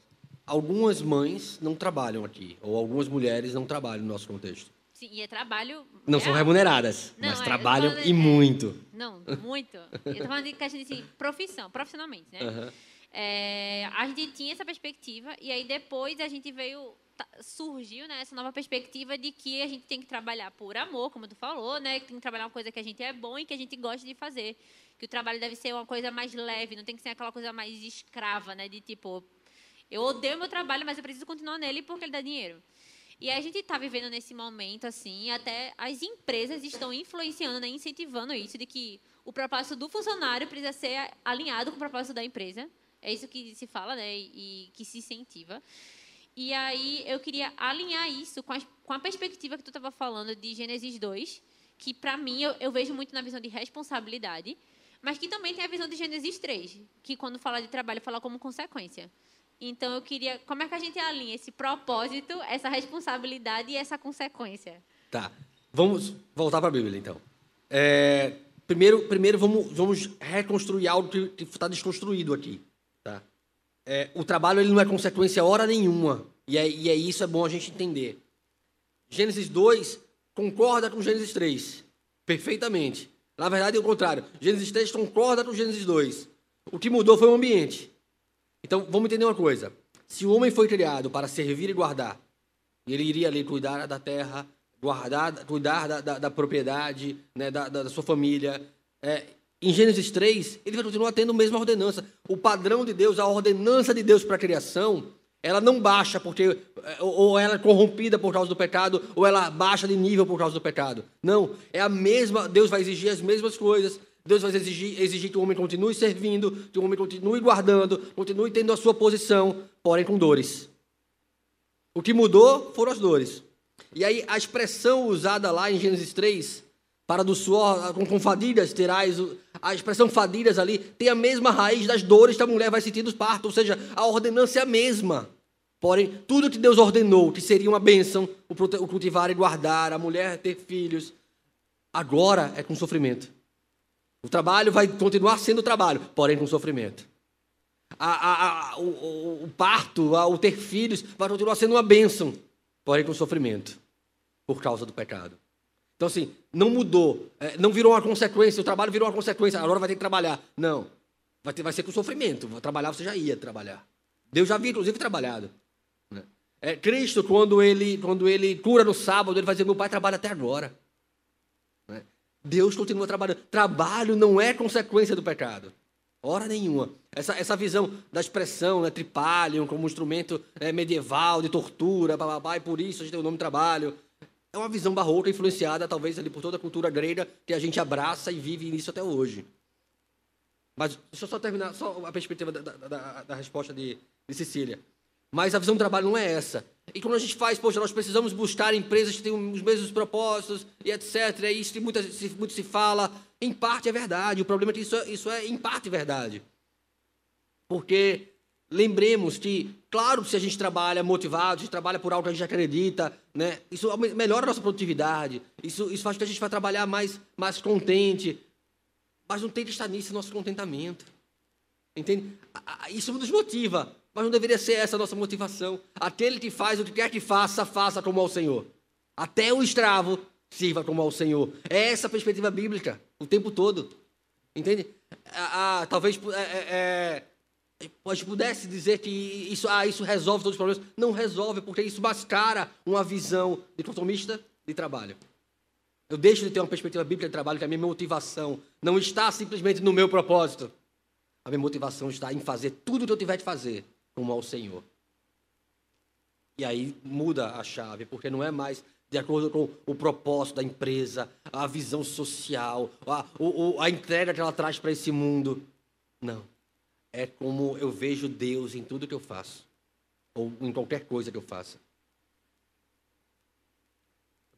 algumas mães não trabalham aqui. Ou algumas mulheres não trabalham no nosso contexto. Sim, e é trabalho. Não são remuneradas, não, mas é, trabalham falando, e muito. Não, muito. Eu estou falando de questão de assim, profissão, profissionalmente, né? Uhum. É, a gente tinha essa perspectiva e aí depois a gente veio surgiu né, essa nova perspectiva de que a gente tem que trabalhar por amor, como tu falou, né, que tem que trabalhar uma coisa que a gente é bom e que a gente gosta de fazer, que o trabalho deve ser uma coisa mais leve, não tem que ser aquela coisa mais escrava, né, de tipo eu odeio meu trabalho, mas eu preciso continuar nele porque ele dá dinheiro. E a gente está vivendo nesse momento assim, até as empresas estão influenciando, né, incentivando isso de que o propósito do funcionário precisa ser alinhado com o propósito da empresa. É isso que se fala, né? E que se incentiva. E aí eu queria alinhar isso com a, com a perspectiva que tu estava falando de Gênesis 2, que para mim eu, eu, vejo muito na visão de responsabilidade, mas que também tem a visão de Gênesis 3, que quando fala de trabalho fala como consequência. Então eu queria, como é que a gente alinha esse propósito, essa responsabilidade e essa consequência? Tá. Vamos voltar para a Bíblia então. É, primeiro, primeiro vamos, vamos reconstruir algo que está desconstruído aqui é, o trabalho ele não é consequência hora nenhuma. E é, e é isso é bom a gente entender. Gênesis 2 concorda com Gênesis 3. Perfeitamente. Na verdade é o contrário. Gênesis 3 concorda com Gênesis 2. O que mudou foi o ambiente. Então vamos entender uma coisa. Se o homem foi criado para servir e guardar, ele iria ali cuidar da terra, guardar, cuidar da, da, da propriedade, né, da, da, sua família, é, em Gênesis 3, ele vai continuar tendo a mesma ordenança. O padrão de Deus, a ordenança de Deus para a criação, ela não baixa porque eh, ou ela é corrompida por causa do pecado, ou ela baixa de nível por causa do pecado. Não, é a mesma, Deus vai exigir as mesmas coisas. Deus vai exigir, exigir que o homem continue servindo, que o homem continue guardando, continue tendo a sua posição, porém com dores. O que mudou foram as dores. E aí a expressão usada lá em Gênesis 3 para do suor, com, com fadidas terás. A expressão fadidas ali tem a mesma raiz das dores que a mulher vai sentir dos partos, ou seja, a ordenança é a mesma. Porém, tudo que Deus ordenou, que seria uma bênção, o cultivar e guardar, a mulher ter filhos, agora é com sofrimento. O trabalho vai continuar sendo trabalho, porém com sofrimento. A, a, a, o, o, parto, o ter filhos, vai continuar sendo uma bênção, porém com sofrimento, por causa do pecado. Então, assim, não mudou, é, não virou uma consequência, o trabalho virou uma consequência, agora vai ter que trabalhar. Não, vai, ter, vai ser com sofrimento. Trabalhar você já ia trabalhar. Deus já havia, inclusive, trabalhado. Né? É, Cristo, quando ele, quando ele cura no sábado, ele vai dizer: Meu pai trabalha até agora. Deus continua trabalhando. Trabalho não é consequência do pecado. Hora nenhuma. Essa, essa visão da expressão, né, como um instrumento é, medieval de tortura, bababá, e por isso a gente tem o nome trabalho. É uma visão barroca, influenciada talvez ali por toda a cultura grega, que a gente abraça e vive nisso até hoje. Mas deixa eu só terminar, só a perspectiva da, da, da, da resposta de, de Cecília. Mas a visão do trabalho não é essa. E quando a gente faz, poxa, nós precisamos buscar empresas que tenham os mesmos propósitos e etc. É isso que muito, muito se fala. Em parte é verdade. O problema é que isso, é, isso é, em parte, verdade. Porque lembremos que, claro, se a gente trabalha motivado, se a gente trabalha por algo que a gente acredita, né, isso melhora a nossa produtividade. Isso, isso faz com que a gente vai trabalhar mais, mais contente. Mas não tem que estar nisso nosso contentamento. Entende? Isso nos motiva. Mas não deveria ser essa a nossa motivação. Aquele que faz o que quer que faça, faça como ao Senhor. Até o escravo sirva como ao Senhor. É essa a perspectiva bíblica, o tempo todo. Entende? Ah, talvez é, é, é, pudesse dizer que isso, ah, isso resolve todos os problemas. Não resolve, porque isso mascara uma visão dicotomista de trabalho. Eu deixo de ter uma perspectiva bíblica de trabalho, que a minha motivação não está simplesmente no meu propósito. A minha motivação está em fazer tudo o que eu tiver de fazer como ao Senhor. E aí muda a chave, porque não é mais de acordo com o propósito da empresa, a visão social, a, o, a entrega que ela traz para esse mundo. Não. É como eu vejo Deus em tudo que eu faço, ou em qualquer coisa que eu faça.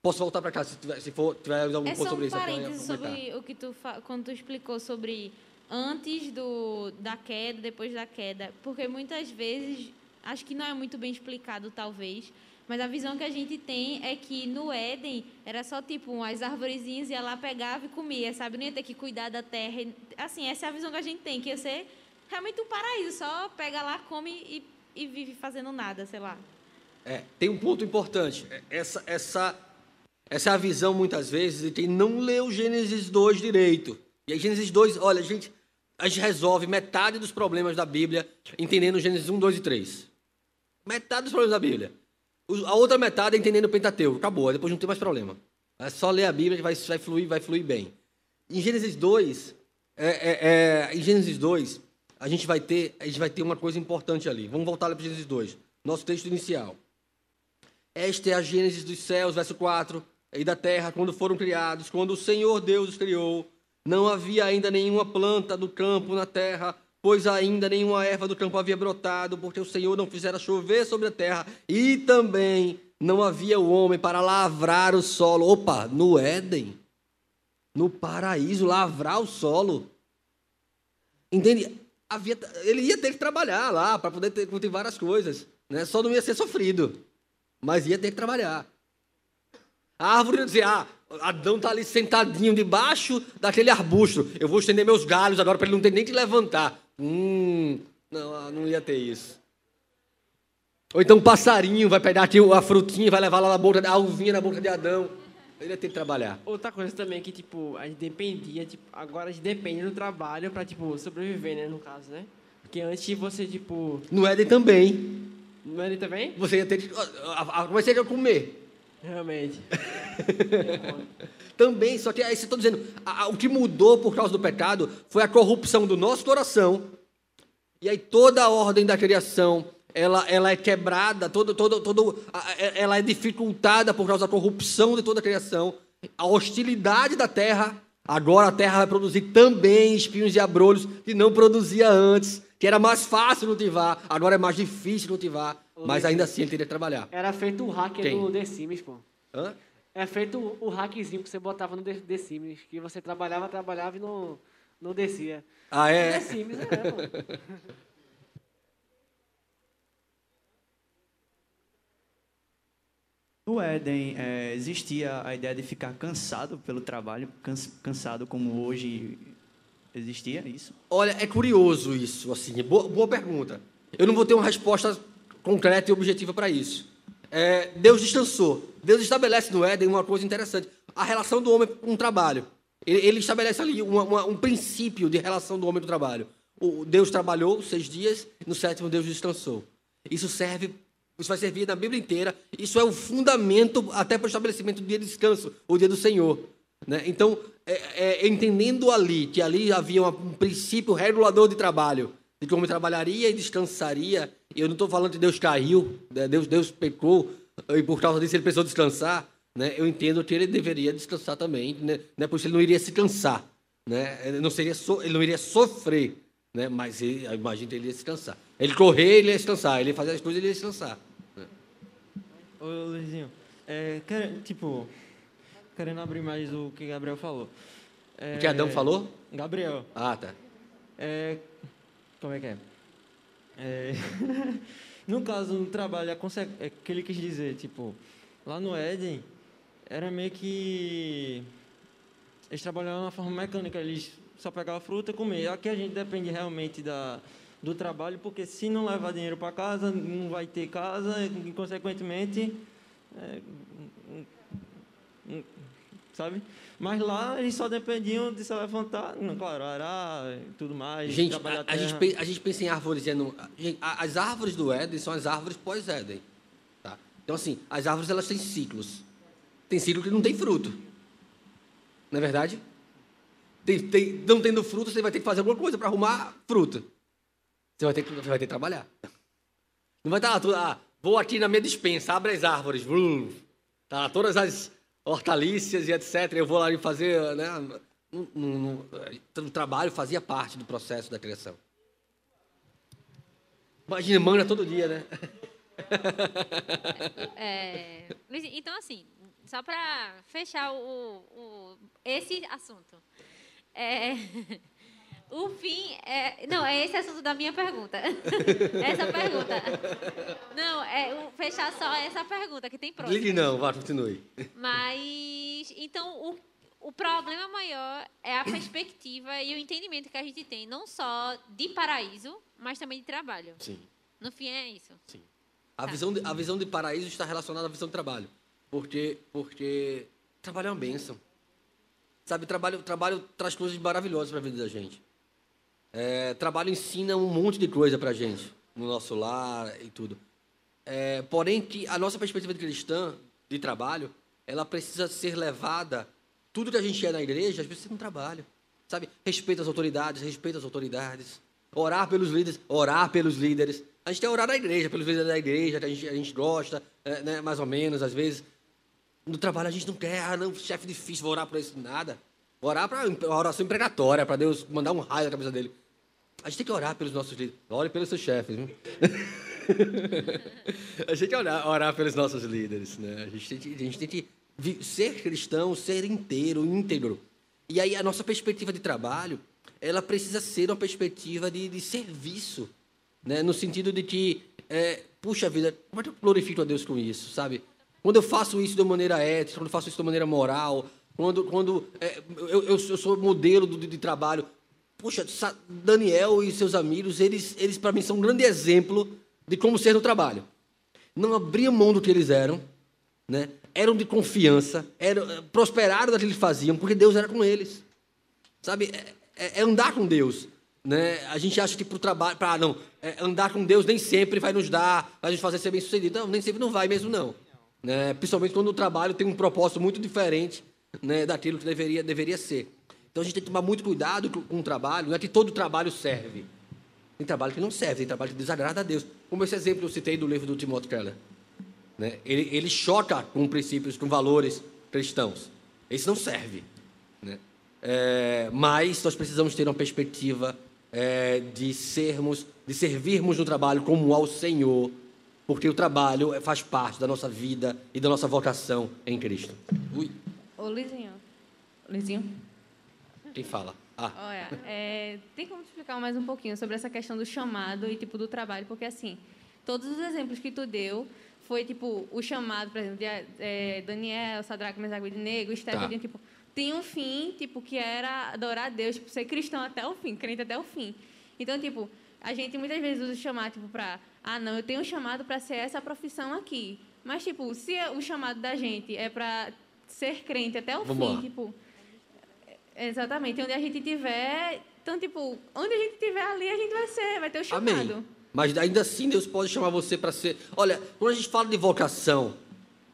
Posso voltar para cá se, tiver, se for tiver algum é ponto sobre um isso. Parênteses sobre o que tu quando tu explicou sobre antes do, da queda, depois da queda. Porque muitas vezes, acho que não é muito bem explicado, talvez, mas a visão que a gente tem é que no Éden era só tipo umas arvorezinhas, ia lá, pegava e comia, sabe? Não ia ter que cuidar da terra. Assim, essa é a visão que a gente tem, que ia ser realmente um paraíso, só pega lá, come e, e vive fazendo nada, sei lá. É, tem um ponto importante. Essa, essa, essa é a visão, muitas vezes, de quem não leu Gênesis 2 direito. E aí, Gênesis 2, olha, gente, a gente resolve metade dos problemas da Bíblia entendendo Gênesis 1, 2 e 3. Metade dos problemas da Bíblia. A outra metade é entendendo o Pentateuco. Acabou, depois não tem mais problema. É só ler a Bíblia que vai, vai, fluir, vai fluir bem. Em Gênesis 2, é, é, é, em Gênesis 2, a gente, vai ter, a gente vai ter uma coisa importante ali. Vamos voltar para Gênesis 2, nosso texto inicial. Esta é a Gênesis dos céus, verso 4, e da terra, quando foram criados, quando o Senhor Deus os criou não havia ainda nenhuma planta do campo na terra, pois ainda nenhuma erva do campo havia brotado, porque o Senhor não fizera chover sobre a terra, e também não havia o homem para lavrar o solo. Opa, no Éden, no paraíso, lavrar o solo. Entende? Havia, ele ia ter que trabalhar lá para poder ter, cultivar as coisas. Né? Só não ia ser sofrido, mas ia ter que trabalhar. A árvore dizia, ah, Adão está ali sentadinho debaixo daquele arbusto. Eu vou estender meus galhos agora para ele não ter nem que levantar. Hum, não, ah, não ia ter isso. Ou então um passarinho vai pegar aqui a frutinha, vai levar lá na boca, a uvinha na boca de Adão. Ele ia ter que trabalhar. Outra coisa também que, tipo, a gente dependia, tipo, agora a gente depende do trabalho para, tipo, sobreviver, né, no caso, né? Porque antes você, tipo... No Éden também. No Éden também? Você ia ter que... É que você ia comer? Realmente. (laughs) (laughs) Também, só que aí você está dizendo, a, a, o que mudou por causa do pecado foi a corrupção do nosso coração. E aí toda a ordem da criação, ela, ela é quebrada, todo, todo, todo, é, ela é dificultada por causa da corrupção de toda a criação. A hostilidade da terra, agora a terra vai produzir também espinhos e abrolhos que não produzia antes, que era mais fácil cultivar, agora é mais difícil cultivar. Mas ainda assim ele teria que trabalhar. Era feito o hacker Quem? do The Sims, pô. Hã? É feito o hackzinho que você botava no The Sims, que você trabalhava, trabalhava e não, não descia. Ah, é? The Sims, é. (laughs) No Éden é, existia a ideia de ficar cansado pelo trabalho, cansado como hoje existia isso? Olha, é curioso isso, assim, boa, boa pergunta. Eu não vou ter uma resposta concreta e objetiva para isso. É, Deus descansou. Deus estabelece no Éden uma coisa interessante: a relação do homem com o trabalho. Ele, ele estabelece ali uma, uma, um princípio de relação do homem com o trabalho. O Deus trabalhou seis dias, no sétimo Deus descansou. Isso serve, isso vai servir na Bíblia inteira. Isso é o fundamento até para o estabelecimento do dia de descanso, o dia do Senhor. Né? Então, é, é, entendendo ali que ali havia um princípio regulador de trabalho, de que o homem trabalharia e descansaria. Eu não estou falando que Deus caiu, né? Deus, Deus pecou, e por causa disso ele precisou descansar. né, eu entendo que ele deveria descansar também, né, né, por isso ele não iria se cansar, né, ele não seria so, ele não iria sofrer, né, mas ele, eu imagino que ele ia se cansar. Ele correr, ele ia descansar, ele ia fazer as coisas, ele ia descansar. Né. Ô, Luizinho, é, quer, tipo, querendo abrir mais o que Gabriel falou. É, o que Adão falou? Gabriel. Ah, tá. É, como é que é? É (laughs) no caso, no trabalho, é que ele quis dizer, tipo, lá no Éden, era meio que. Eles trabalhavam uma forma mecânica, eles só pegavam fruta e comiam. Aqui a gente depende realmente da, do trabalho, porque se não levar dinheiro para casa, não vai ter casa, e, consequentemente. É, sabe? Mas lá eles só dependiam de se levantar, não, claro, arar e tudo mais. Gente, a, a, gente, a gente pensa em árvores. Não, as árvores do Éden são as árvores pós-Éden. Tá? Então, assim, as árvores elas têm ciclos. Tem ciclo que não tem fruto. Não é verdade? Tem, tem, não tendo fruto, você vai ter que fazer alguma coisa para arrumar fruta. Você vai, ter que, você vai ter que trabalhar. Não vai estar lá, tudo, ah, vou aqui na minha dispensa, abre as árvores. Brum, tá lá todas as hortaliças e etc. Eu vou lá fazer, né? No, trabalho fazia parte do processo da criação. Imagina, manga todo dia, né? (laughs) É, então, assim, só para fechar o, o, esse assunto. É, o fim é. Não, é esse assunto da minha pergunta. (laughs) essa pergunta. Não, é fechar só essa pergunta que tem próximo. Ligue não, vá, continue. Mas. Então, o, o problema maior é a perspectiva e o entendimento que a gente tem, não só de paraíso, mas também de trabalho. Sim. No fim é isso. Sim. A, tá. visão, de, a visão de paraíso está relacionada à visão de trabalho. Porque, porque trabalho é uma bênção. Sabe, trabalho, trabalho traz coisas maravilhosas para a vida da gente. É, trabalho ensina um monte de coisa para gente, no nosso lar e tudo. É, porém, que a nossa perspectiva de cristã, de trabalho, ela precisa ser levada. Tudo que a gente é na igreja, às vezes ser no trabalho. Sabe? Respeito às autoridades, respeito às autoridades. Orar pelos líderes, orar pelos líderes. A gente tem orar na igreja, pelos líderes da igreja, que a gente, a gente gosta, é, né, mais ou menos, às vezes. No trabalho a gente não quer, ah, não, chefe difícil, vou orar por isso, nada. Orar para a oração pregatória, para Deus mandar um raio na cabeça dele. A gente tem que orar pelos nossos líderes. Ore pelos seus chefes. Viu? (laughs) a gente tem que orar, orar, pelos nossos líderes. Né? A, gente tem a gente tem que ser cristão, ser inteiro, íntegro. E aí a nossa perspectiva de trabalho, ela precisa ser uma perspectiva de, de serviço. Né? No sentido de que, é, puxa vida, como é que eu glorifico a Deus com isso, sabe? Quando eu faço isso de maneira ética, quando eu faço isso de maneira moral, quando, quando é, eu, eu, sou modelo de, trabalho, Poxa, Daniel e seus amigos, eles, eles para mim são um grande exemplo de como ser no trabalho. Não abriam mão do que eles eram, né? eram de confiança, eram, eh, prosperaram daquilo que faziam, porque Deus era com eles. Sabe, é, é, é andar com Deus. Né? A gente acha que para o trabalho, para não, é, andar com Deus nem sempre vai nos dar, vai nos fazer ser bem sucedido. Não, nem sempre não vai mesmo, não. Né? Principalmente quando o trabalho tem um propósito muito diferente né, daquilo que deveria, deveria ser. Então a gente tem que tomar muito cuidado com o trabalho. Não é que todo trabalho serve. Tem trabalho que não serve, tem trabalho que desagrada a Deus. Como esse exemplo que eu citei do livro do Timothy Keller. Né? Ele, ele choca com princípios, com valores cristãos. Esse não serve. Né? É, mas nós precisamos ter uma perspectiva é, de sermos, de servirmos no trabalho como ao Senhor, porque o trabalho faz parte da nossa vida e da nossa vocação em Cristo. Ui. Ô, Luizinho. Luizinho. Quem fala? Ah. Olha, é, tem como te explicar mais um pouquinho sobre essa questão do chamado e tipo do trabalho, porque assim, todos os exemplos que tu deu foi tipo o chamado, por exemplo, de é, Daniel, Sadraque, Mesaque, Abednego, Esther, tá. tipo, tem um fim, tipo, que era adorar a Deus, tipo, ser cristão até o fim, crente até o fim. Então, tipo, a gente muitas vezes usa o chamado tipo para, ah, não, eu tenho um chamado para ser essa profissão aqui. Mas tipo, se o chamado da gente é para ser crente até o Vamos fim, lá. tipo, Exatamente. Onde a gente tiver. Então, tipo, onde a gente tiver ali, a gente vai ser, vai ter o chamado. Amém. Mas ainda assim Deus pode chamar você para ser. Olha, quando a gente fala de vocação,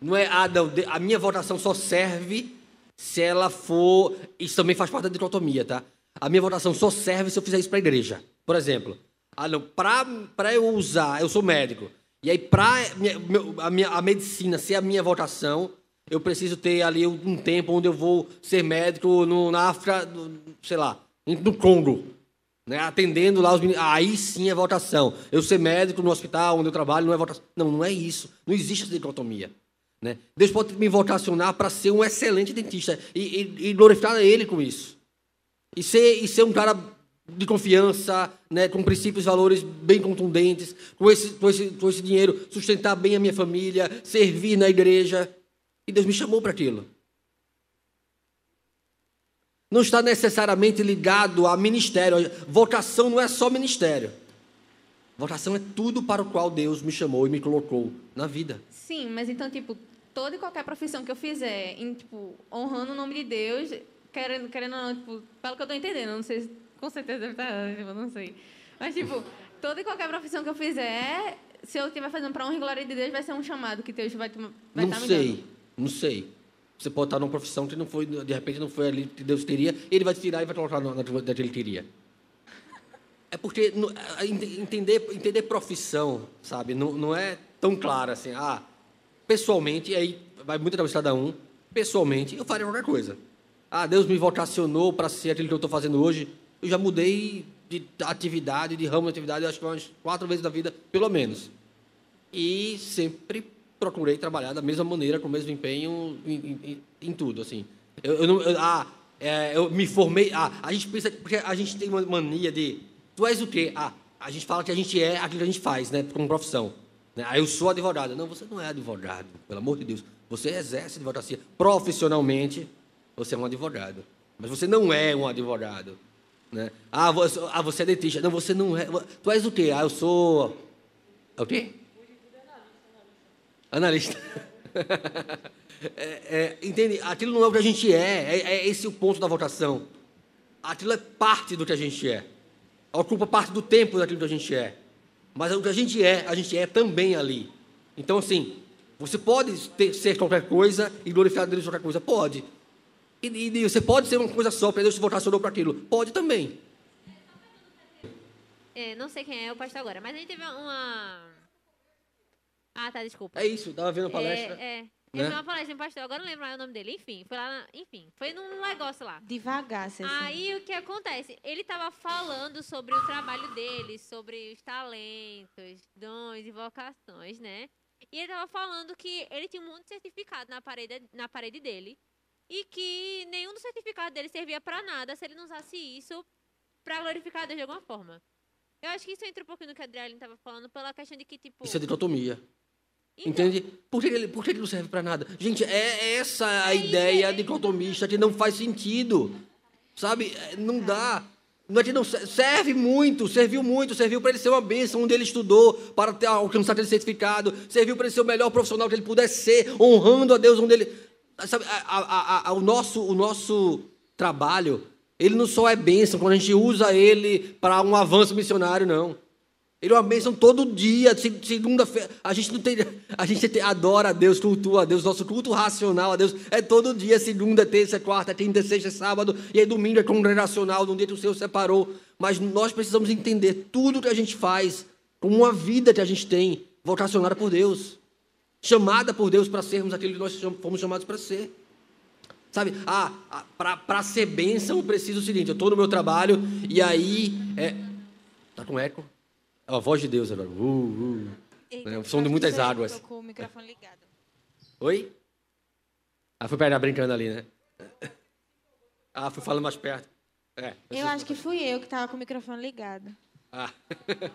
não é, ah, não, a minha vocação só serve se ela for. Isso também faz parte da dicotomia, tá? A minha vocação só serve se eu fizer isso para a igreja. Por exemplo, ah, não, para eu usar, eu sou médico, e aí para a, minha, a medicina ser a minha vocação, eu preciso ter ali um tempo onde eu vou ser médico no, na África, sei lá, no Congo, né, atendendo lá os meninos. Aí sim é votação. Eu ser médico no hospital onde eu trabalho não é votação. Não, não é isso. Não existe essa dicotomia. Né? Deus pode me votacionar para ser um excelente dentista e, e, e, glorificar Ele com isso. E ser, e ser um cara de confiança, né, com princípios e valores bem contundentes, com esse, com, esse, com esse dinheiro sustentar bem a minha família, servir na igreja. E Deus me chamou para aquilo. Não está necessariamente ligado a ministério. Vocação não é só ministério. Vocação é tudo para o qual Deus me chamou e me colocou na vida. Sim, mas então, tipo, toda e qualquer profissão que eu fizer, em, tipo, honrando o nome de Deus, querendo, querendo ou não, tipo, pelo que eu estou entendendo, não sei, com certeza deve estar, tipo, não sei. Mas, tipo, toda e qualquer profissão que eu fizer, se eu estiver fazendo para honra e glória de Deus, vai ser um chamado que Deus vai, vai não estar me sei, dando. Não sei. Você pode estar numa profissão que não foi, de repente não foi ali que Deus teria, ele vai te tirar e vai colocar na que ele queria. É porque entender, entender profissão, sabe, não, não é tão claro assim. Ah, pessoalmente, aí vai muito da cada um, pessoalmente, eu faria qualquer coisa. Ah, Deus me vocacionou para ser aquilo que eu estou fazendo hoje. Eu já mudei de atividade, de ramo de atividade, acho que umas quatro vezes na vida, pelo menos. E sempre procurei trabalhar da mesma maneira, com o mesmo empenho em, em, em tudo, assim. Eu, eu não, eu, ah, é, eu me formei. Ah, a gente pensa porque a gente tem uma mania de, tu és o quê? Ah, a gente fala que a gente é aquilo que a gente faz, né, como profissão. Né? Ah, eu sou advogado. Não, você não é advogado, pelo amor de Deus. Você exerce advocacia profissionalmente. Você é um advogado, mas você não é um advogado. Né? Ah, você, ah, você é dentista. Não, você não é. Tu és o quê? Ah, eu sou. É o quê? Analista. (laughs) é, é, entende? Aquilo não é o que a gente é, é, é esse o ponto da votação. Aquilo é parte do que a gente é. Ocupa parte do tempo daquilo que a gente é. Mas o que a gente é, a gente é também ali. Então, assim, você pode ter, ser qualquer coisa e glorificar Deus qualquer coisa? Pode. E, e, você pode ser uma coisa só, para Deus te vocacionou para aquilo? Pode também. É, não sei quem é o pastor agora, mas a gente teve uma ah, tá, desculpa. É isso, tava vendo a palestra. É, é. Ele né? uma palestra de um pastor, agora não lembro mais o nome dele, enfim, foi lá, na, enfim, foi num negócio lá. Devagar, assim. Aí o que acontece? Ele tava falando sobre o trabalho dele, sobre os talentos, dons e vocações, né? E ele tava falando que ele tinha um monte de certificado na parede, na parede dele e que nenhum dos certificados dele servia para nada se ele não usasse isso para glorificar Deus de alguma forma. Eu acho que isso entra um pouquinho no que a Adriane estava falando, pela questão de que, tipo. Isso é dicotomia. Então, Entende? Por que, ele, por que ele não serve para nada? Gente, é essa a ideia dicotomista que não faz sentido. Sabe? É, não dá. Não é que não serve muito, serviu muito, serviu para ele ser uma bênção onde ele estudou, para ter, alcançar aquele certificado, serviu para ele ser o melhor profissional que ele pudesse ser, honrando a Deus onde ele. Sabe, a, a, a, o, nosso, o nosso trabalho, ele não só é bênção quando a gente usa ele para um avanço missionário, não. Ele é uma bênção todo dia, segunda-feira. A gente não tem. A gente adora a Deus, cultua a Deus, nosso culto racional a Deus é todo dia, segunda, terça, quarta, quinta, sexta, sábado, e aí domingo é congregacional, num dia que o Senhor separou. Mas nós precisamos entender tudo que a gente faz, como uma vida que a gente tem, vocacionada por Deus, chamada por Deus para sermos aquilo que nós fomos chamados para ser. Sabe, ah, para ser bênção, eu preciso o seguinte: eu estou no meu trabalho e aí. É, tá com eco? É a voz de Deus agora. Uh, uh. Eita, é o som de muitas águas. com o microfone ligado. Oi? Ah, foi pegar brincando ali, né? Ah, fui falando mais perto. É, eu acho que fui eu que estava com o microfone ligado. Ah.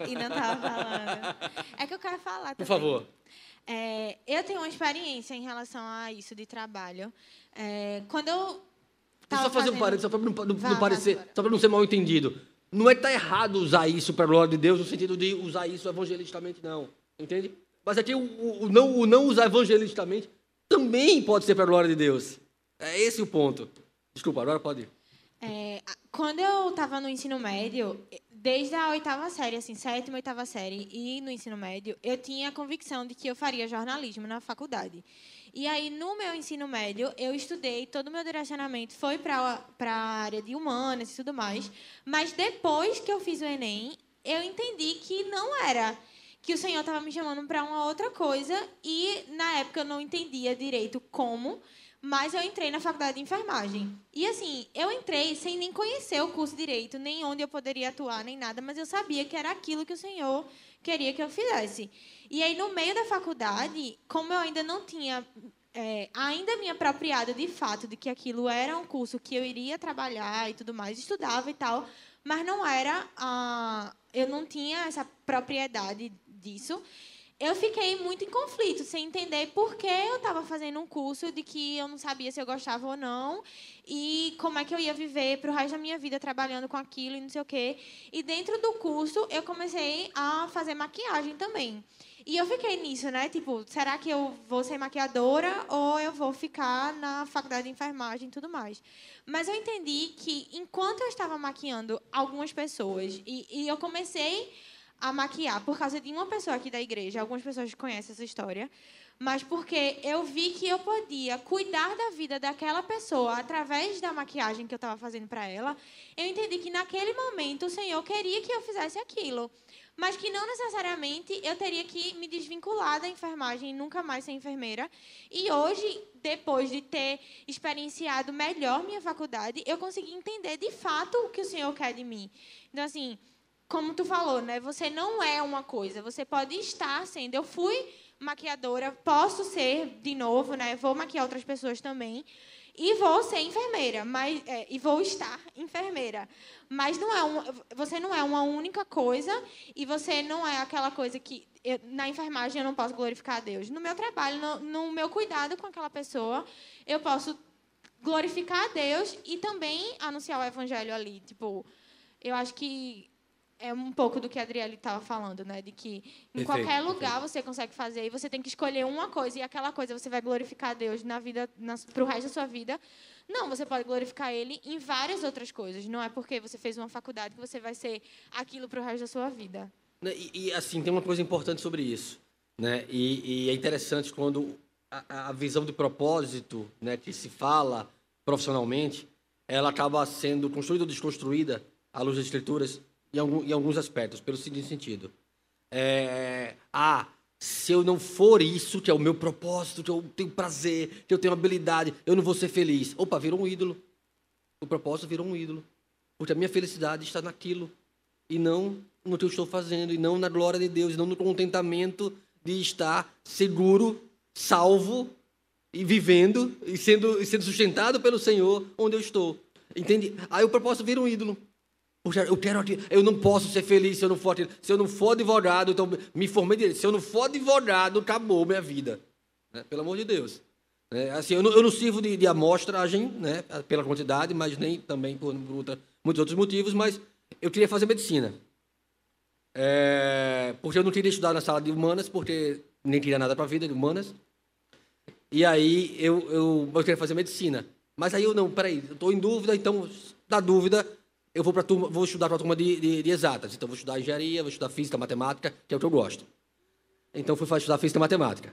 E não estava falando. É que eu quero falar também. Por favor. É, eu tenho uma experiência em relação a isso de trabalho. É, quando eu. Tava só fazer fazendo... um parênteses, só para não, não, não parecer, só para não ser mal entendido. Não é que está errado usar isso para a glória de Deus, no sentido de usar isso evangelistamente, não. Entende? Mas aqui o, o, não, o não usar evangelistamente também pode ser para a glória de Deus. É esse o ponto. Desculpa, agora pode ir. É, quando eu estava no ensino médio, desde a oitava série, assim, sétima, oitava série, e no ensino médio, eu tinha a convicção de que eu faria jornalismo na faculdade. E aí, no meu ensino médio, eu estudei, todo o meu direcionamento foi para a área de humanas e tudo mais. Mas depois que eu fiz o Enem, eu entendi que não era que o Senhor estava me chamando para uma outra coisa e na época eu não entendia direito como, mas eu entrei na faculdade de enfermagem. E assim, eu entrei sem nem conhecer o curso direito, nem onde eu poderia atuar, nem nada, mas eu sabia que era aquilo que o Senhor queria que eu fizesse. E aí, no meio da faculdade, como eu ainda não tinha é, ainda me apropriado de fato de que aquilo era um curso que eu iria trabalhar e tudo mais, estudava e tal, mas não era, ah, eu não tinha essa propriedade disso eu fiquei muito em conflito, sem entender por que eu estava fazendo um curso de que eu não sabia se eu gostava ou não e como é que eu ia viver para o resto da minha vida trabalhando com aquilo e não sei o quê. E dentro do curso, eu comecei a fazer maquiagem também. E eu fiquei nisso, né? Tipo, será que eu vou ser maquiadora ou eu vou ficar na faculdade de enfermagem e tudo mais? Mas eu entendi que enquanto eu estava maquiando algumas pessoas e, e eu comecei a maquiar por causa de uma pessoa aqui da igreja. Algumas pessoas conhecem essa história. Mas porque eu vi que eu podia cuidar da vida daquela pessoa através da maquiagem que eu estava fazendo para ela, eu entendi que naquele momento o Senhor queria que eu fizesse aquilo. Mas que não necessariamente eu teria que me desvincular da enfermagem e nunca mais ser enfermeira. E hoje, depois de ter experienciado melhor minha faculdade, eu consegui entender de fato o que o Senhor quer de mim. Então, assim, como tu falou, né? Você não é uma coisa, você pode estar sendo. Eu fui maquiadora, posso ser de novo, né? Vou maquiar outras pessoas também. E vou ser enfermeira, mas é, e vou estar enfermeira. Mas não é um, você não é uma única coisa e você não é aquela coisa que eu, na enfermagem eu não posso glorificar a Deus. No meu trabalho, no, no meu cuidado com aquela pessoa, eu posso glorificar a Deus e também anunciar o evangelho ali. Tipo, eu acho que é um pouco do que a Adriele estava falando, né? De que em perfeito, qualquer lugar perfeito. você consegue fazer e você tem que escolher uma coisa e aquela coisa você vai glorificar Deus na vida, para o resto da sua vida. Não, você pode glorificar Ele em várias outras coisas. Não é porque você fez uma faculdade que você vai ser aquilo para o resto da sua vida. Né, e, e, assim tem uma coisa importante sobre isso, né? E, e é interessante quando a, a, visão de propósito, né, que se fala profissionalmente, ela acaba sendo construída ou desconstruída à luz das escrituras em, alguns aspectos, pelo seguinte sentido. É, ah, se eu não for isso, que é o meu propósito, que eu tenho prazer, que eu tenho habilidade, eu não vou ser feliz. Opa, virou um ídolo. O propósito virou um ídolo. Porque a minha felicidade está naquilo. E não no que eu estou fazendo, e não na glória de Deus, e não no contentamento de estar seguro, salvo e vivendo e sendo, e sendo sustentado pelo Senhor onde eu estou. Entende? Aí o propósito vira um ídolo. Eu quero eu não posso ser feliz se eu não for se eu não for advogado, então me formei de se eu não for advogado, acabou minha vida, né? pelo amor de Deus. É, assim, eu não, eu não sirvo de, de, amostragem, né, pela quantidade, mas nem também por, por outra, muitos outros motivos, mas eu queria fazer medicina. É, porque eu não queria estudar na sala de humanas, porque nem queria nada para a vida de humanas. E aí eu, eu, eu queria fazer medicina. Mas aí eu não, peraí, estou em dúvida, então, da dúvida, eu vou, para turma, vou estudar para a turma de, de, de, exatas. Então, vou estudar engenharia, vou estudar física, matemática, que é o que eu gosto. Então, fui estudar física e matemática.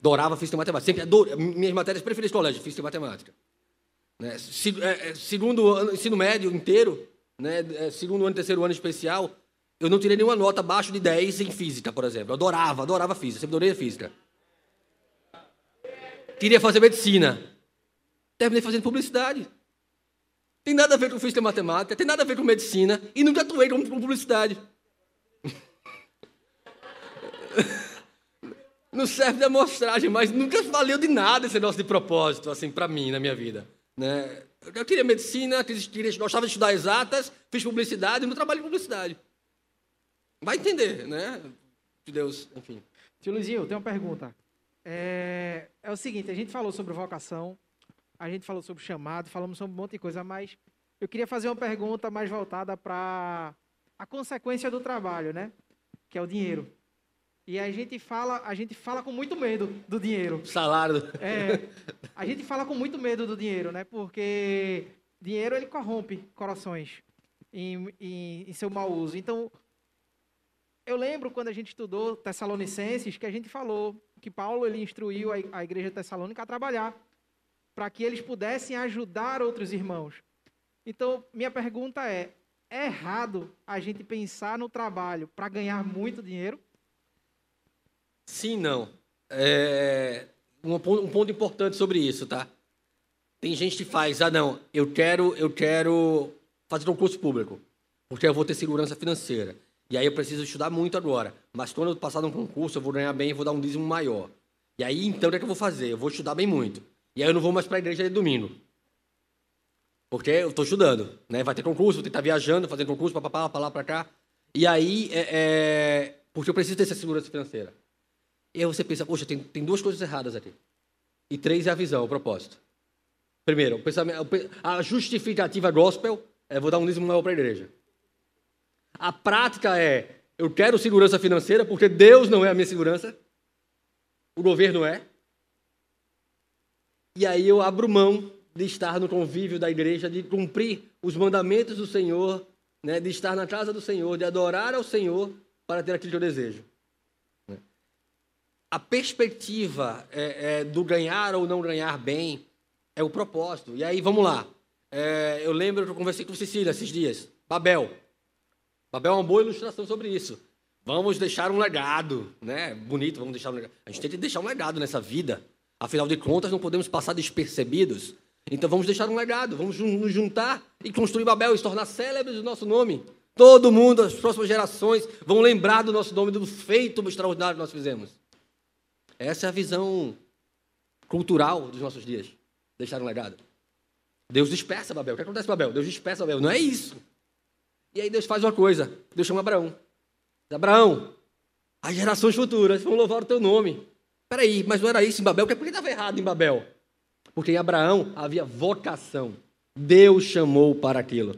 Adorava física e matemática. Sempre adoro, minhas matérias preferidas do colégio, física e matemática. Né? É, é, segundo ano, ensino médio inteiro, né? É, segundo ano, terceiro ano especial, eu não tirei nenhuma nota abaixo de 10 em física, por exemplo. Adorava, adorava física, sempre adorei física. Queria fazer medicina. Terminei fazendo publicidade. Tem nada a ver com física e matemática, tem nada a ver com medicina e nunca atuei com publicidade. (laughs) Não serve de amostragem, mas nunca valeu de nada esse negócio de propósito, assim, para mim, na minha vida. Né? Eu queria medicina, queria, gostava de estudar exatas, fiz publicidade não trabalho em publicidade. Vai entender, né? De Deus, enfim. Tio Luizinho, tem uma pergunta. É, é o seguinte, a gente falou sobre vocação, a gente falou sobre chamado, falamos sobre um monte de coisa, mas eu queria fazer uma pergunta mais voltada para a consequência do trabalho, né? Que é o dinheiro. E a gente fala, a gente fala com muito medo do dinheiro. Salário. É. A gente fala com muito medo do dinheiro, né? Porque dinheiro ele corrompe corações em, em, em seu mau uso. Então, eu lembro quando a gente estudou Tessalonicenses que a gente falou que Paulo ele instruiu a, a igreja tessalônica a trabalhar para que eles pudessem ajudar outros irmãos. Então, minha pergunta é: é errado a gente pensar no trabalho para ganhar muito dinheiro? Sim, não. É, um, ponto, um ponto importante sobre isso, tá? Tem gente que faz, ah, não, eu quero, eu quero fazer um curso público, porque eu vou ter segurança financeira. E aí eu preciso estudar muito agora. Mas quando eu passar num concurso, eu vou ganhar bem e vou dar um dízimo maior. E aí, então, o que, é que eu vou fazer? Eu vou estudar bem muito. E aí eu não vou mais para a igreja de domingo. Porque eu estou estudando. Né? Vai ter concurso, vou estar viajando, fazendo concurso, para lá, para cá. E aí, é, é, porque eu preciso ter essa segurança financeira. E aí você pensa, poxa, tem, tem duas coisas erradas aqui. E três é a visão, o propósito. Primeiro, o pensamento, a justificativa gospel é vou dar um dízimo maior para a igreja. A prática é, eu quero segurança financeira porque Deus não é a minha segurança, o governo é. E aí eu abro mão de estar no convívio da igreja, de cumprir os mandamentos do Senhor, né, de estar na casa do Senhor, de adorar ao Senhor para ter aquilo que eu desejo. A perspectiva é, é, do ganhar ou não ganhar bem é o propósito. E aí, vamos lá. É, eu lembro que eu conversei com Cecília esses dias. Babel. Babel é uma boa ilustração sobre isso. Vamos deixar um legado, né? Bonito, vamos deixar um legado. A gente tem que deixar um legado nessa vida. Afinal de contas, não podemos passar despercebidos. Então vamos deixar um legado, vamos nos juntar e construir Babel e se tornar célebres o nosso nome. Todo mundo, as próximas gerações, vão lembrar do nosso nome, do feito extraordinário que nós fizemos. Essa é a visão cultural dos nossos dias. Deixar um legado. Deus dispersa Babel. O que acontece, Babel? Deus dispersa Babel. Não é isso. E aí Deus faz uma coisa. Deus chama Abraão. Abraão, as gerações futuras vão louvar o teu nome. Peraí, mas não era isso em Babel? Por que estava errado em Babel? Porque em Abraão havia vocação. Deus chamou para aquilo.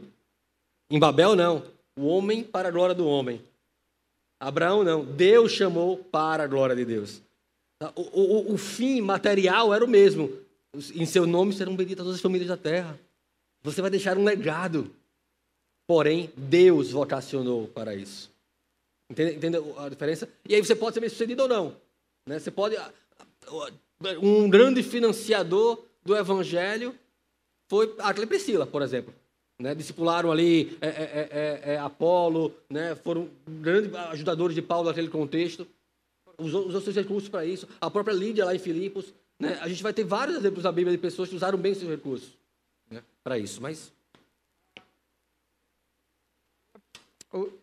Em Babel, não. O homem para a glória do homem. Abraão, não. Deus chamou para a glória de Deus. O, o, o fim material era o mesmo. Em seu nome serão benditas todas as famílias da terra. Você vai deixar um legado. Porém, Deus vocacionou para isso. Entende a diferença? E aí você pode ser bem sucedido ou não. Né? Você pode. Um grande financiador do evangelho foi Aquila e Priscila, por exemplo. Né? Discipularam ali é, é, é, é, Apolo, né? foram grandes ajudadores de Paulo naquele contexto. Usou, usou seus recursos para isso. A própria Lídia lá em Filipos. Né? A gente vai ter vários exemplos na Bíblia de pessoas que usaram bem seus recursos né? para isso. Mas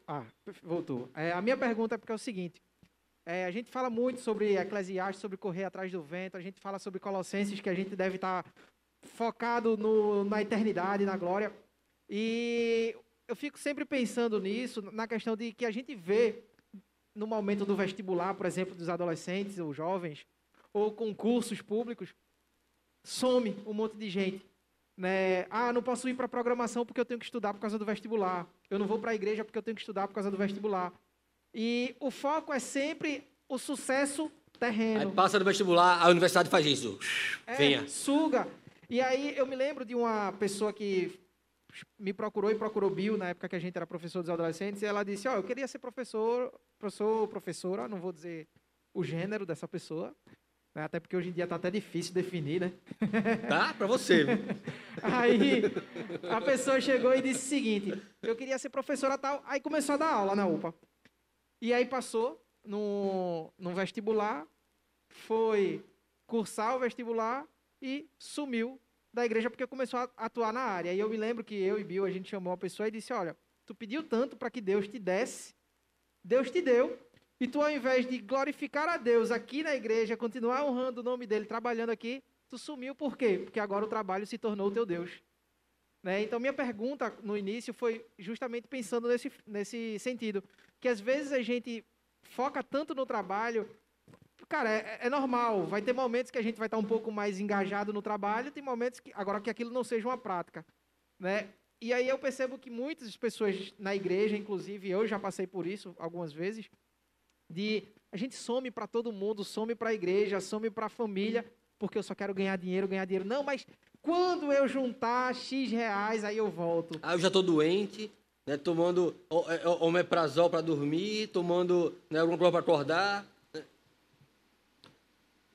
Ah, voltou. É, a minha pergunta é porque é o seguinte. É, a gente fala muito sobre Eclesiastes, sobre correr atrás do vento, a gente fala sobre Colossenses, que a gente deve estar focado no, na eternidade, na glória. E eu fico sempre pensando nisso, na questão de que a gente vê no momento do vestibular, por exemplo, dos adolescentes ou jovens, ou concursos públicos, some um monte de gente. Né? Ah, não posso ir para programação porque eu tenho que estudar por causa do vestibular. Eu não vou para a igreja porque eu tenho que estudar por causa do vestibular. E o foco é sempre o sucesso terreno. Aí passa no vestibular, a universidade faz isso. É, Venha. Suga. E aí eu me lembro de uma pessoa que me procurou e procurou Bill na época que a gente era professor dos adolescentes e ela disse: "Ó, oh, eu queria ser professor, professor, professora, não vou dizer o gênero dessa pessoa, né? Até porque hoje em dia está até difícil definir, né? Tá, para você. (laughs) aí a pessoa chegou e disse o seguinte: eu queria ser professora tal. Aí começou a dar aula na UPA. E aí passou no, no vestibular, foi cursar o vestibular e sumiu da igreja porque começou a atuar na área. E eu me lembro que eu e Bill, a gente chamou uma pessoa e disse: Olha, tu pediu tanto para que Deus te desse, Deus te deu, e tu, ao invés de glorificar a Deus aqui na igreja, continuar honrando o nome dele, trabalhando aqui, tu sumiu por quê? Porque agora o trabalho se tornou o teu Deus. Né? Então, minha pergunta no início foi justamente pensando nesse, nesse sentido. Que às vezes a gente foca tanto no trabalho. Cara, é, é normal. Vai ter momentos que a gente vai estar um pouco mais engajado no trabalho, tem momentos que. Agora que aquilo não seja uma prática. Né? E aí eu percebo que muitas pessoas na igreja, inclusive eu já passei por isso algumas vezes, de a gente some para todo mundo, some para a igreja, some para a família, porque eu só quero ganhar dinheiro, ganhar dinheiro. Não, mas quando eu juntar X reais, aí eu volto. Ah, eu já estou doente, né, tomando é, omeprazol para dormir, tomando né, alguma coisa para acordar. Né.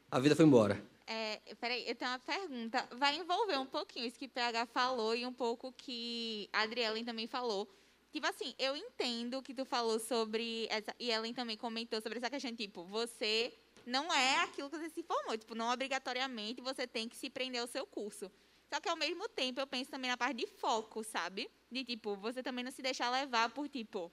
A vida foi embora. É, peraí, eu tenho uma pergunta. Vai envolver um pouquinho isso que o PH falou e um pouco que a Adrielen também falou Tipo assim, eu entendo que tu falou sobre. Essa, e Ellen também comentou sobre essa questão, tipo, você não é aquilo que você se formou. Tipo, não obrigatoriamente você tem que se prender ao seu curso. Só que ao mesmo tempo eu penso também na parte de foco, sabe? De tipo, você também não se deixar levar por tipo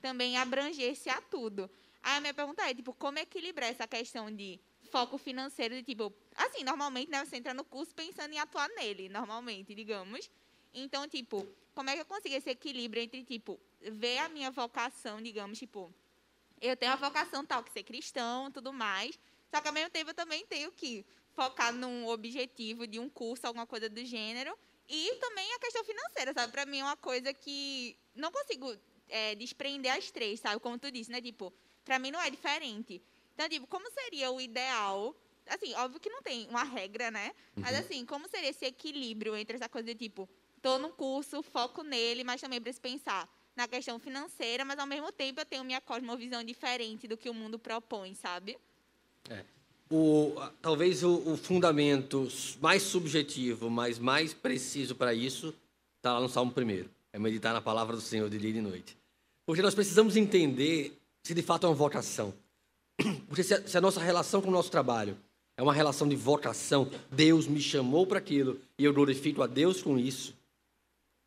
também abranger-se a tudo. Aí a minha pergunta é, tipo, como equilibrar essa questão de foco financeiro de tipo, assim, normalmente, né, você entra no curso pensando em atuar nele, normalmente, digamos. Então, tipo, como é que eu consigo esse equilíbrio entre, tipo, ver a minha vocação, digamos, tipo, eu tenho a vocação tal, que ser cristão, tudo mais, só que ao mesmo tempo eu também tenho que focar num objetivo de um curso, alguma coisa do gênero, e também a questão financeira, sabe? Para mim é uma coisa que não consigo é, desprender as três, sabe? Como tu disse, né? Tipo, para mim não é diferente. Então, tipo, como seria o ideal? Assim, óbvio que não tem uma regra, né? Uhum. Mas assim, como seria esse equilíbrio entre essa coisa de tipo, tô no curso, foco nele, mas também preciso pensar na questão financeira, mas ao mesmo tempo eu tenho minha cosmovisão diferente do que o mundo propõe, sabe? É o, talvez o, o, fundamento mais subjetivo, mas mais preciso para isso, está lá no Salmo 1. É meditar na palavra do Senhor de dia e de noite. Porque nós precisamos entender se de fato é uma vocação. (clears throat) Porque se a, se a nossa relação com o nosso trabalho é uma relação de vocação, Deus me chamou para aquilo e eu glorifico a Deus com isso,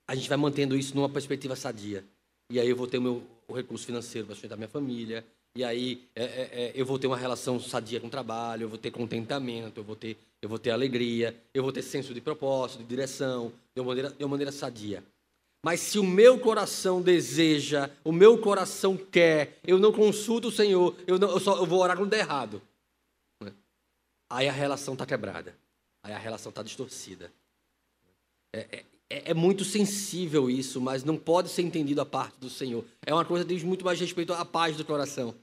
a gente vai mantendo isso numa perspectiva sadia. E aí eu vou ter o meu o recurso financeiro para sustentar minha família, e aí é, é, é, eu vou ter uma relação sadia com o trabalho, eu vou ter contentamento, eu vou ter, eu vou ter alegria, eu vou ter senso de propósito, de direção, de uma maneira, de uma maneira sadia. Mas se o meu coração deseja, o meu coração quer, eu não consulto o Senhor, eu, não, eu, só, eu vou orar quando der errado. Aí a relação está quebrada. Aí a relação está distorcida. É, é, é, é, muito sensível isso, mas não pode ser entendido a parte do Senhor. É uma coisa que diz muito mais respeito à paz do coração.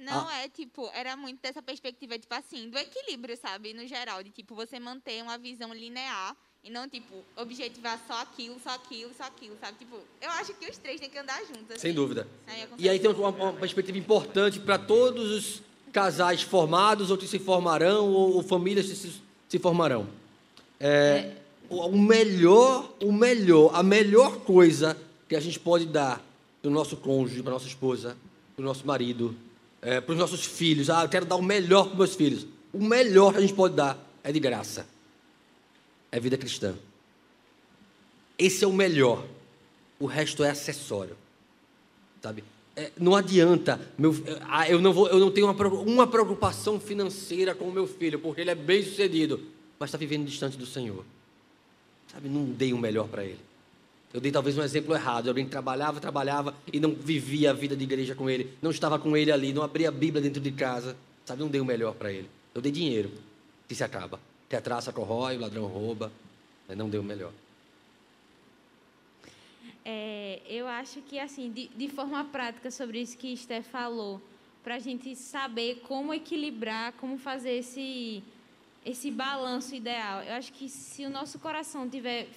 Não, ah. é tipo, era muito dessa perspectiva, tipo assim, do equilíbrio, sabe? No geral, de tipo, você manter uma visão linear e não, tipo, objetivar só aquilo, só aquilo, só aquilo, sabe? Tipo, eu acho que os três têm que andar juntos. Assim. Sem dúvida. Aí e aí tem uma, uma perspectiva importante para todos os casais formados, ou que se formarão, ou, ou famílias que se, se formarão. É, é. O melhor, o melhor, a melhor coisa que a gente pode dar para o nosso cônjuge, para nossa esposa, para o nosso marido, é, para os nossos filhos. Ah, eu quero dar o melhor para os meus filhos. O melhor que a gente pode dar é de graça. É vida cristã. Esse é o melhor. O resto é acessório. Sabe? É, não adianta. Meu, ah, eu, não vou, eu não tenho uma, uma preocupação financeira com o meu filho, porque ele é bem sucedido, mas está vivendo distante do Senhor. Sabe? Não dei o melhor para ele. Eu dei talvez um exemplo errado. Alguém trabalhava, trabalhava e não vivia a vida de igreja com ele, não estava com ele ali, não abria a Bíblia dentro de casa. Sabe? Não dei o melhor para ele. Eu dei dinheiro, que se acaba. Que a traça corrói, o ladrão rouba. Mas não deu o melhor. É, eu acho que, assim, de, de forma prática sobre isso que Esther falou, para a gente saber como equilibrar, como fazer esse, esse balanço ideal. Eu acho que se o nosso coração tiver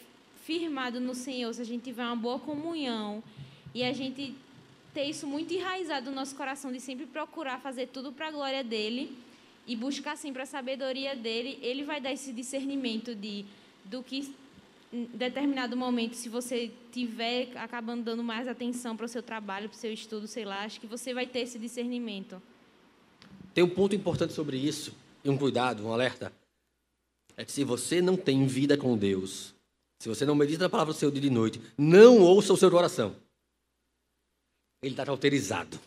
firmado no Senhor, se a gente tiver uma boa comunhão e a gente ter isso muito enraizado no nosso coração de sempre procurar fazer tudo para a glória dele e buscar sempre a sabedoria dele, ele vai dar esse discernimento de do que em determinado momento, se você tiver acabando dando mais atenção para o seu trabalho, para o seu estudo, sei lá, acho que você vai ter esse discernimento. Tem um ponto importante sobre isso, e um cuidado, um alerta. É que se você não tem vida com Deus, se você não medita na palavra do Senhor dia e noite, não ouça o seu coração. Ele está cauterizado.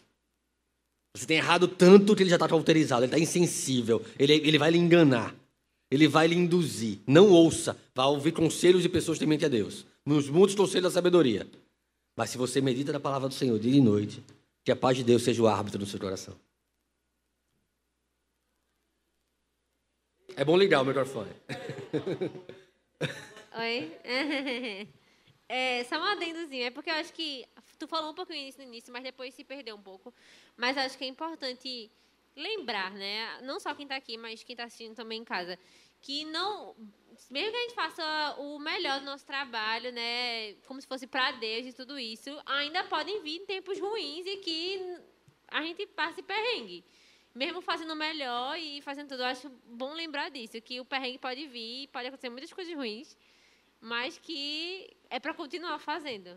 Você tem errado tanto que ele já está cauterizado, ele está insensível, ele, ele vai lhe enganar, ele vai lhe induzir. Não ouça, vá ouvir conselhos de pessoas tementes a Deus, nos muitos conselhos da sabedoria. Mas se você medita na palavra do Senhor dia e noite, que a paz de Deus seja o árbitro no seu coração. É bom ligar o microfone. (laughs) Oi? (laughs) É, só um adendozinho, é porque eu acho que tu falou um pouquinho isso no início, mas depois se perdeu um pouco. Mas acho que é importante lembrar, né? Não só quem está aqui, mas quem está assistindo também em casa, que não, mesmo que a gente faça o melhor do nosso trabalho, né, como se fosse para Deus e tudo isso, ainda podem vir tempos ruins e que a gente passe perrengue. Mesmo fazendo o melhor e fazendo tudo, eu acho bom lembrar disso, que o perrengue pode vir, pode acontecer muitas coisas ruins mas que é para continuar fazendo.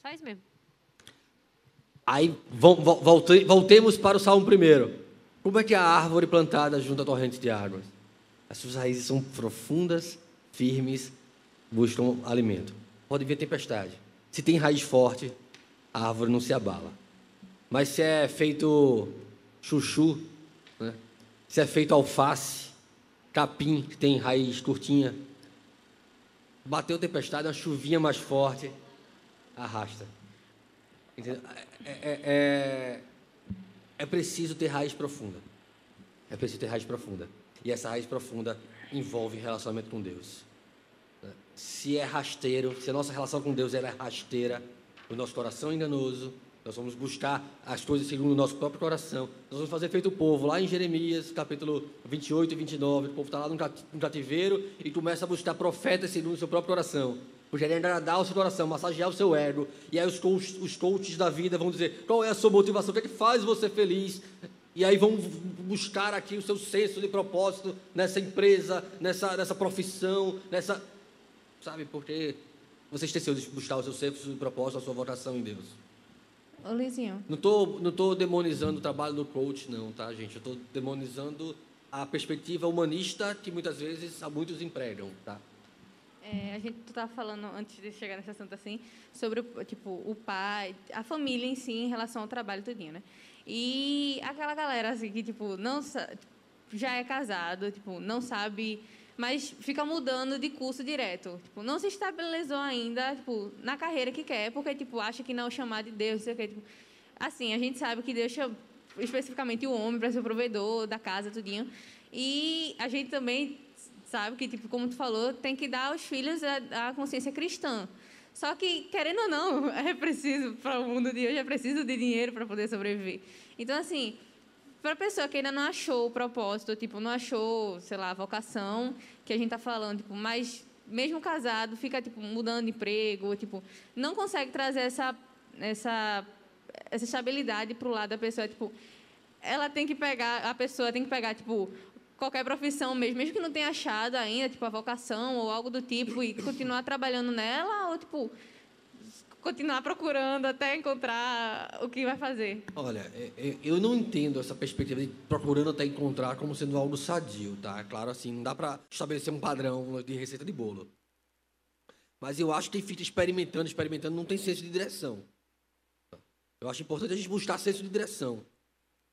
Só isso mesmo. Aí volte, voltemos para o Salmo primeiro. Como é que a árvore plantada junto à torrente de águas? As suas raízes são profundas, firmes, buscam alimento. Pode vir tempestade. Se tem raiz forte, a árvore não se abala. Mas se é feito chuchu, né? se é feito alface, capim, que tem raiz curtinha, bateu tempestade, uma chuvinha mais forte, arrasta. É, é, é, é preciso ter raiz profunda. É preciso ter raiz profunda. E essa raiz profunda envolve relacionamento com Deus. Se é rasteiro, se a nossa relação com Deus é rasteira, o nosso coração é enganoso, nós vamos buscar as coisas segundo o nosso próprio coração. Nós vamos fazer feito o povo, lá em Jeremias, capítulo 28 e 29. O povo está lá no cativeiro e começa a buscar profetas segundo o seu próprio coração. Por querer agradar o seu coração, massagear o seu ego. E aí os coaches, os coaches da vida vão dizer qual é a sua motivação, o que é que faz você feliz. E aí vão buscar aqui o seu senso de propósito nessa empresa, nessa, nessa profissão, nessa. Sabe, porque você esqueceu de buscar o seu senso de propósito, a sua vocação em Deus. Ô, Luizinho. Não estou não tô demonizando o trabalho do coach, não, tá, gente? Eu estou demonizando a perspectiva humanista que muitas vezes há muitos empregam, tá? É, a gente estava falando antes de chegar nesse assunto assim sobre tipo o pai, a família em si em relação ao trabalho tudinho, né? E aquela galera assim que tipo não já é casado, tipo não sabe mas fica mudando de curso direto. Tipo, não se estabilizou ainda, tipo, na carreira que quer, porque, tipo, acha que não é o chamado de Deus, sei o. Tipo, assim, a gente sabe que Deus chama especificamente o homem para ser o provedor da casa, tudinho. E a gente também sabe que, tipo, como tu falou, tem que dar aos filhos a, a consciência cristã. Só que, querendo ou não, (laughs) é preciso, para o mundo de hoje, é preciso de dinheiro para poder sobreviver. Então, assim, para a pessoa que ainda não achou o propósito, tipo, não achou, sei lá, a vocação que a gente está falando, tipo, mas mesmo casado, fica, tipo, mudando de emprego, tipo, não consegue trazer essa, essa, essa estabilidade para o lado da pessoa, tipo, ela tem que pegar, a pessoa tem que pegar, tipo, qualquer profissão mesmo, mesmo que não tenha achado ainda, tipo, a vocação ou algo do tipo, e continuar trabalhando nela, ou, tipo, continuar procurando até encontrar o que vai fazer? Olha, é, é, eu não entendo essa perspectiva de procurando até encontrar como sendo algo sadio, tá? Claro, assim, não dá para estabelecer um padrão de receita de bolo. Mas eu acho que quem fica experimentando, experimentando, não tem senso de direção. Eu acho importante a gente buscar senso de direção.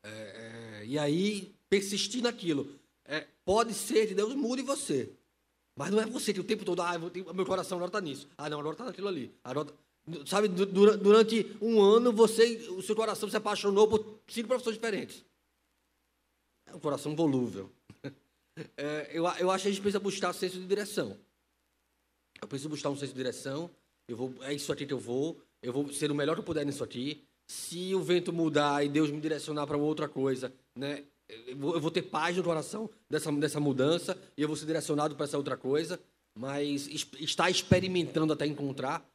É, é, e aí, persistir naquilo. É, pode ser que Deus mude você. Mas não é você que o tempo todo, ah, meu coração agora está nisso. Ah, não, agora está naquilo ali. Agora, Sabe, durante um ano, você, o seu coração se apaixonou por cinco profissões diferentes. É um coração volúvel. (laughs) É, eu, eu acho que a gente precisa buscar senso de direção. Eu preciso buscar um senso de direção. Eu vou, é isso aqui que eu vou. Eu vou ser o melhor que eu puder nisso aqui. Se o vento mudar e Deus me direcionar para outra coisa, né, eu vou, eu vou ter paz no coração dessa, dessa mudança e eu vou ser direcionado para essa outra coisa. Mas estar experimentando até encontrar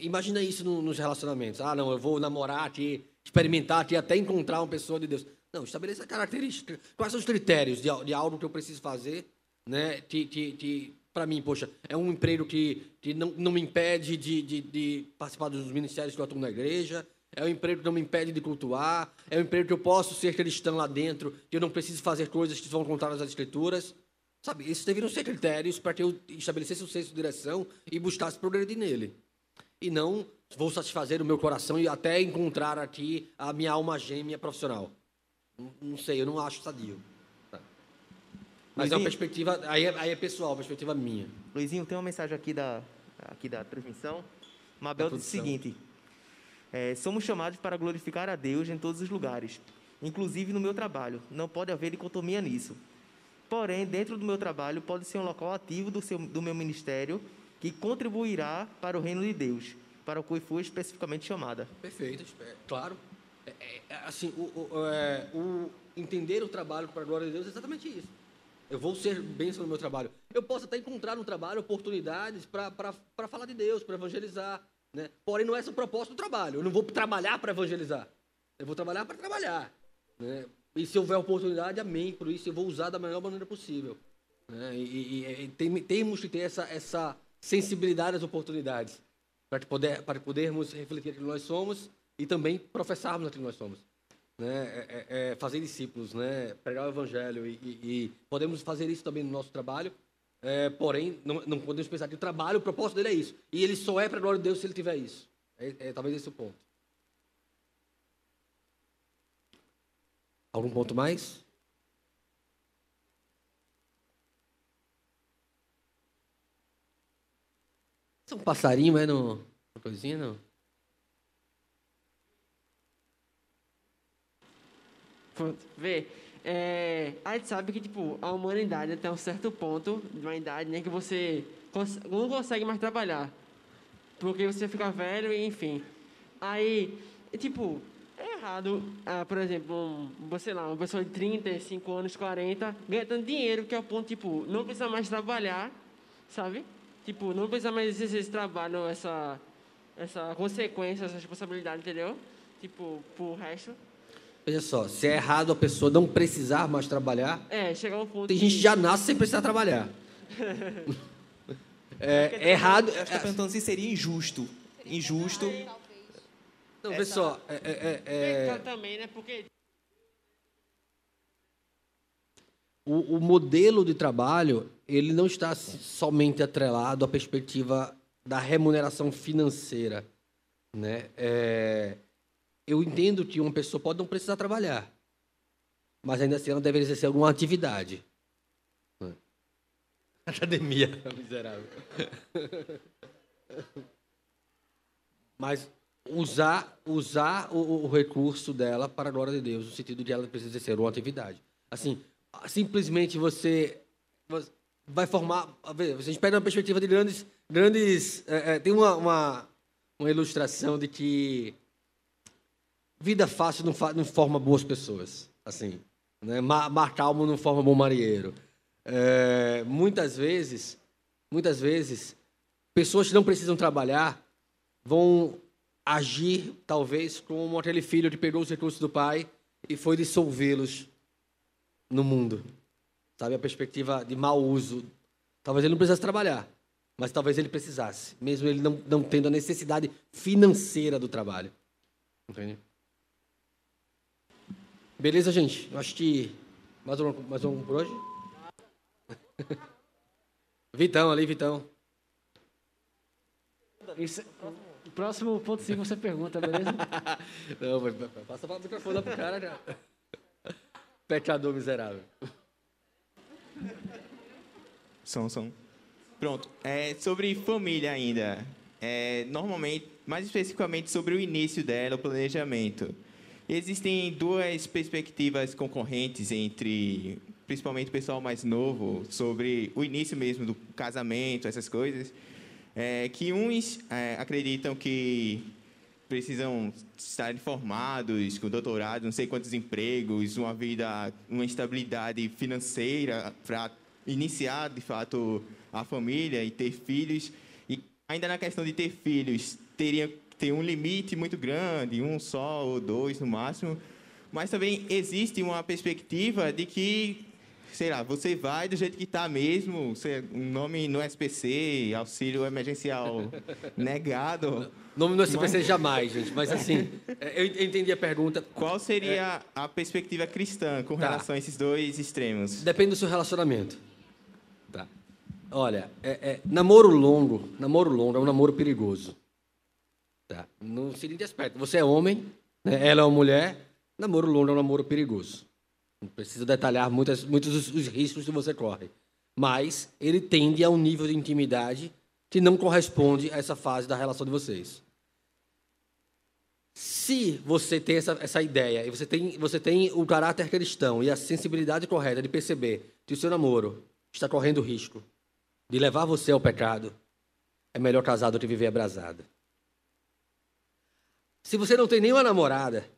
Imagina isso no, nos relacionamentos. Ah, não, eu vou namorar aqui, experimentar aqui, até encontrar uma pessoa de Deus. Não, estabeleça características. Quais são os critérios de, de algo que eu preciso fazer, né? Que, que, que para mim, poxa, é um emprego que, que não, não me impede de, de, de participar dos ministérios que eu atuo na igreja, é um emprego que não me impede de cultuar, é um emprego que eu posso ser cristão lá dentro, que eu não preciso fazer coisas que vão contrárias às escrituras. Sabe, esses deveriam ser critérios para que eu estabelecesse o senso de direção e buscasse progredir nele e não vou satisfazer o meu coração e até encontrar aqui a minha alma gêmea profissional. Não, não sei, eu não acho sadio. Tá. Mas Luizinho, é uma perspectiva, aí é, aí é pessoal, perspectiva minha. Luizinho, tem uma mensagem aqui da, aqui da transmissão. Mabel diz o seguinte: é, somos chamados para glorificar a Deus em todos os lugares, inclusive no meu trabalho. Não pode haver dicotomia nisso. Porém, dentro do meu trabalho, pode ser um local ativo do, seu, do meu ministério que contribuirá para o reino de Deus, para o que foi especificamente chamada. Perfeito, é, claro. É, é, é, assim, o, o, é, o, entender o trabalho para a glória de Deus é exatamente isso. Eu vou ser bênção no meu trabalho. Eu posso até encontrar no trabalho oportunidades para falar de Deus, para evangelizar. Né? Porém, não é esse o propósito do trabalho. Eu não vou trabalhar para evangelizar. Eu vou trabalhar para trabalhar. Né? E se houver oportunidade, amém. Por isso, eu vou usar da melhor maneira possível. Né? E, e, e tem, temos que ter essa, essa, sensibilidade às oportunidades, para, poder, para podermos refletir aquilo que nós somos e também professarmos aquilo que nós somos. né, é, é, é fazer discípulos, né, pregar o evangelho e, e, e, podemos fazer isso também no nosso trabalho. É, porém, não, não, podemos pensar que o trabalho, o propósito dele é isso. E ele só é para a glória de Deus se ele tiver isso. É, é talvez esse o ponto. Algum ponto mais? É um passarinho, mas não. Uma coisinha, não? Pronto, vê. É, a gente sabe que, tipo, a humanidade até um certo ponto de uma idade, né, que você cons não consegue mais trabalhar. Porque você fica velho e, enfim. Aí, tipo, é errado, ah, por exemplo, um, você lá, uma pessoa de 35 anos, 40, ganha tanto dinheiro que é o ponto, tipo, não precisa mais trabalhar, sabe? Tipo, não precisa mais exercer esse trabalho, essa, essa consequência, essa responsabilidade, entendeu? Tipo, pro resto. Veja só, se é errado a pessoa não precisar mais trabalhar. É, chegar um ponto. Tem gente que já nasce sem precisar trabalhar. (laughs) é, é errado. Eu estou perguntando se seria injusto. Injusto. Não, vê só. É, é, é, é... também, né? Porque. O, o, modelo de trabalho ele não está somente atrelado à perspectiva da remuneração financeira, né? É, eu entendo que uma pessoa pode não precisar trabalhar, mas ainda assim ela deve exercer alguma atividade. (laughs) Academia, miserável. (laughs) Mas usar, usar o, o, recurso dela para a glória de Deus, no sentido de ela precisa exercer uma atividade. Assim, simplesmente você, vai formar. A gente pega uma perspectiva de grandes. grandes é, é, tem uma, uma, uma ilustração de que Vida fácil não, fa não forma boas pessoas. Assim, né? mar, mar calmo não forma bom marinheiro. É, muitas vezes, muitas vezes, pessoas que não precisam trabalhar vão agir, talvez, como aquele filho que pegou os recursos do pai e foi dissolvê-los no mundo. Sabe, a perspectiva de mau uso. Talvez ele não precisasse trabalhar, mas talvez ele precisasse, mesmo ele não, não tendo a necessidade financeira do trabalho. Entende? Beleza, gente? Eu acho que. Mais um, mais um por hoje? (laughs) Vitão ali, Vitão. Isso, o próximo ponto sim você pergunta, beleza? (laughs) Não, passa o microfone pro cara já. Pecador miserável. Som, som. Pronto. É, sobre família ainda. É, normalmente, mais especificamente sobre o início dela, o planejamento. Existem duas perspectivas concorrentes entre, principalmente o pessoal mais novo, sobre o início mesmo do casamento, essas coisas. É, que uns é, acreditam que precisam estar formados, com doutorado, não sei quantos empregos, uma vida, uma estabilidade financeira para iniciar, de fato, a família e ter filhos. E ainda na questão de ter filhos, teria tem um limite muito grande, um só ou dois no máximo, mas também existe uma perspectiva de que, sei lá, você vai do jeito que está mesmo, você, um nome no SPC, auxílio emergencial (laughs) negado. Nome no SPC mas... jamais, gente, mas assim, (laughs) é, eu entendi a pergunta. Qual seria é... a perspectiva cristã com tá. relação a esses dois extremos? Depende do seu relacionamento. Tá. Olha, é, é, namoro longo, namoro longo é um namoro perigoso. Tá? No seguinte aspecto, você é homem, né? ela é uma mulher, namoro longo é um namoro perigoso. Não preciso detalhar muitas, muitos os, os riscos que você corre. Mas ele tende a um nível de intimidade que não corresponde a essa fase da relação de vocês. Se você tem essa, essa ideia e você tem, você tem o caráter cristão e a sensibilidade correta de perceber que o seu namoro está correndo risco de levar você ao pecado, é melhor casado do que viver abrasado. Se você não tem nenhuma namorada,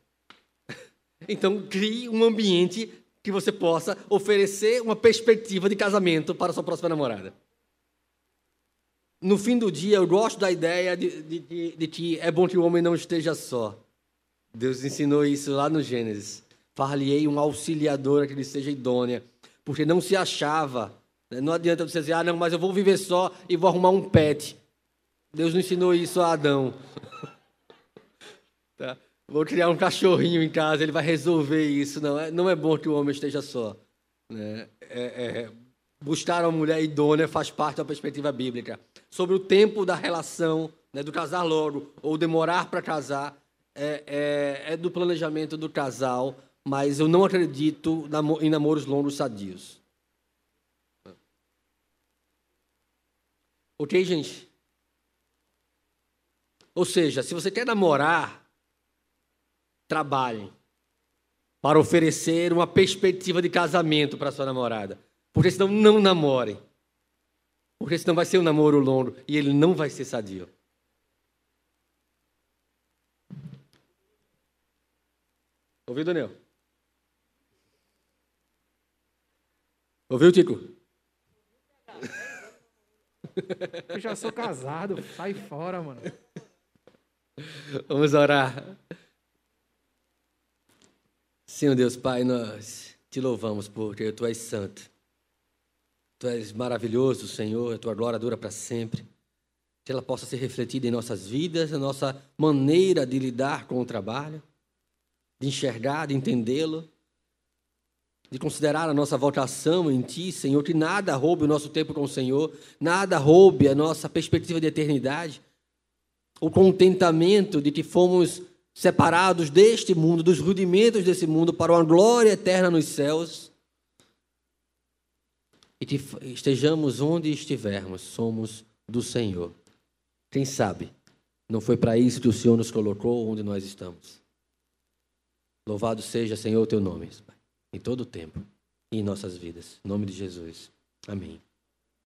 então crie um ambiente que você possa oferecer uma perspectiva de casamento para sua próxima namorada. No fim do dia, eu gosto da ideia de, de, de, de que é bom que o homem não esteja só. Deus ensinou isso lá no Gênesis. Far-lhe-ei um auxiliador que lhe seja idônea, porque não se achava. Né? Não adianta você dizer, ah, não, mas eu vou viver só e vou arrumar um pet. Deus não ensinou isso a Adão. (laughs) Vou criar um cachorrinho em casa, ele vai resolver isso. Não é, não é bom que o homem esteja só. Né? É, é, buscar uma mulher idônea faz parte da perspectiva bíblica. Sobre o tempo da relação, né, do casar logo ou demorar para casar, é, é, é, do planejamento do casal, mas eu não acredito em namoros longos sadios. Ok, gente? Ou seja, se você quer namorar, trabalhe para oferecer uma perspectiva de casamento para sua namorada. Porque senão não namore. Porque senão vai ser um namoro longo e ele não vai ser sadio. Ouviu, Daniel? Ouviu, Tico? Eu já sou casado, sai fora, mano. Vamos orar. Senhor Deus, Pai, nós te louvamos porque tu és santo. Tu és maravilhoso, Senhor, a tua glória dura para sempre. Que ela possa ser refletida em nossas vidas, na nossa maneira de lidar com o trabalho, de enxergar, de entendê-lo, de considerar a nossa vocação em Ti, Senhor, que nada roube o nosso tempo com o Senhor, nada roube a nossa perspectiva de eternidade, o contentamento de que fomos separados deste mundo, dos rudimentos desse mundo, para uma glória eterna nos céus. E que estejamos onde estivermos, somos do Senhor. Quem sabe, não foi para isso que o Senhor nos colocou onde nós estamos. Louvado seja, Senhor, o teu nome, em todo o tempo e em nossas vidas. Em nome de Jesus. Amém.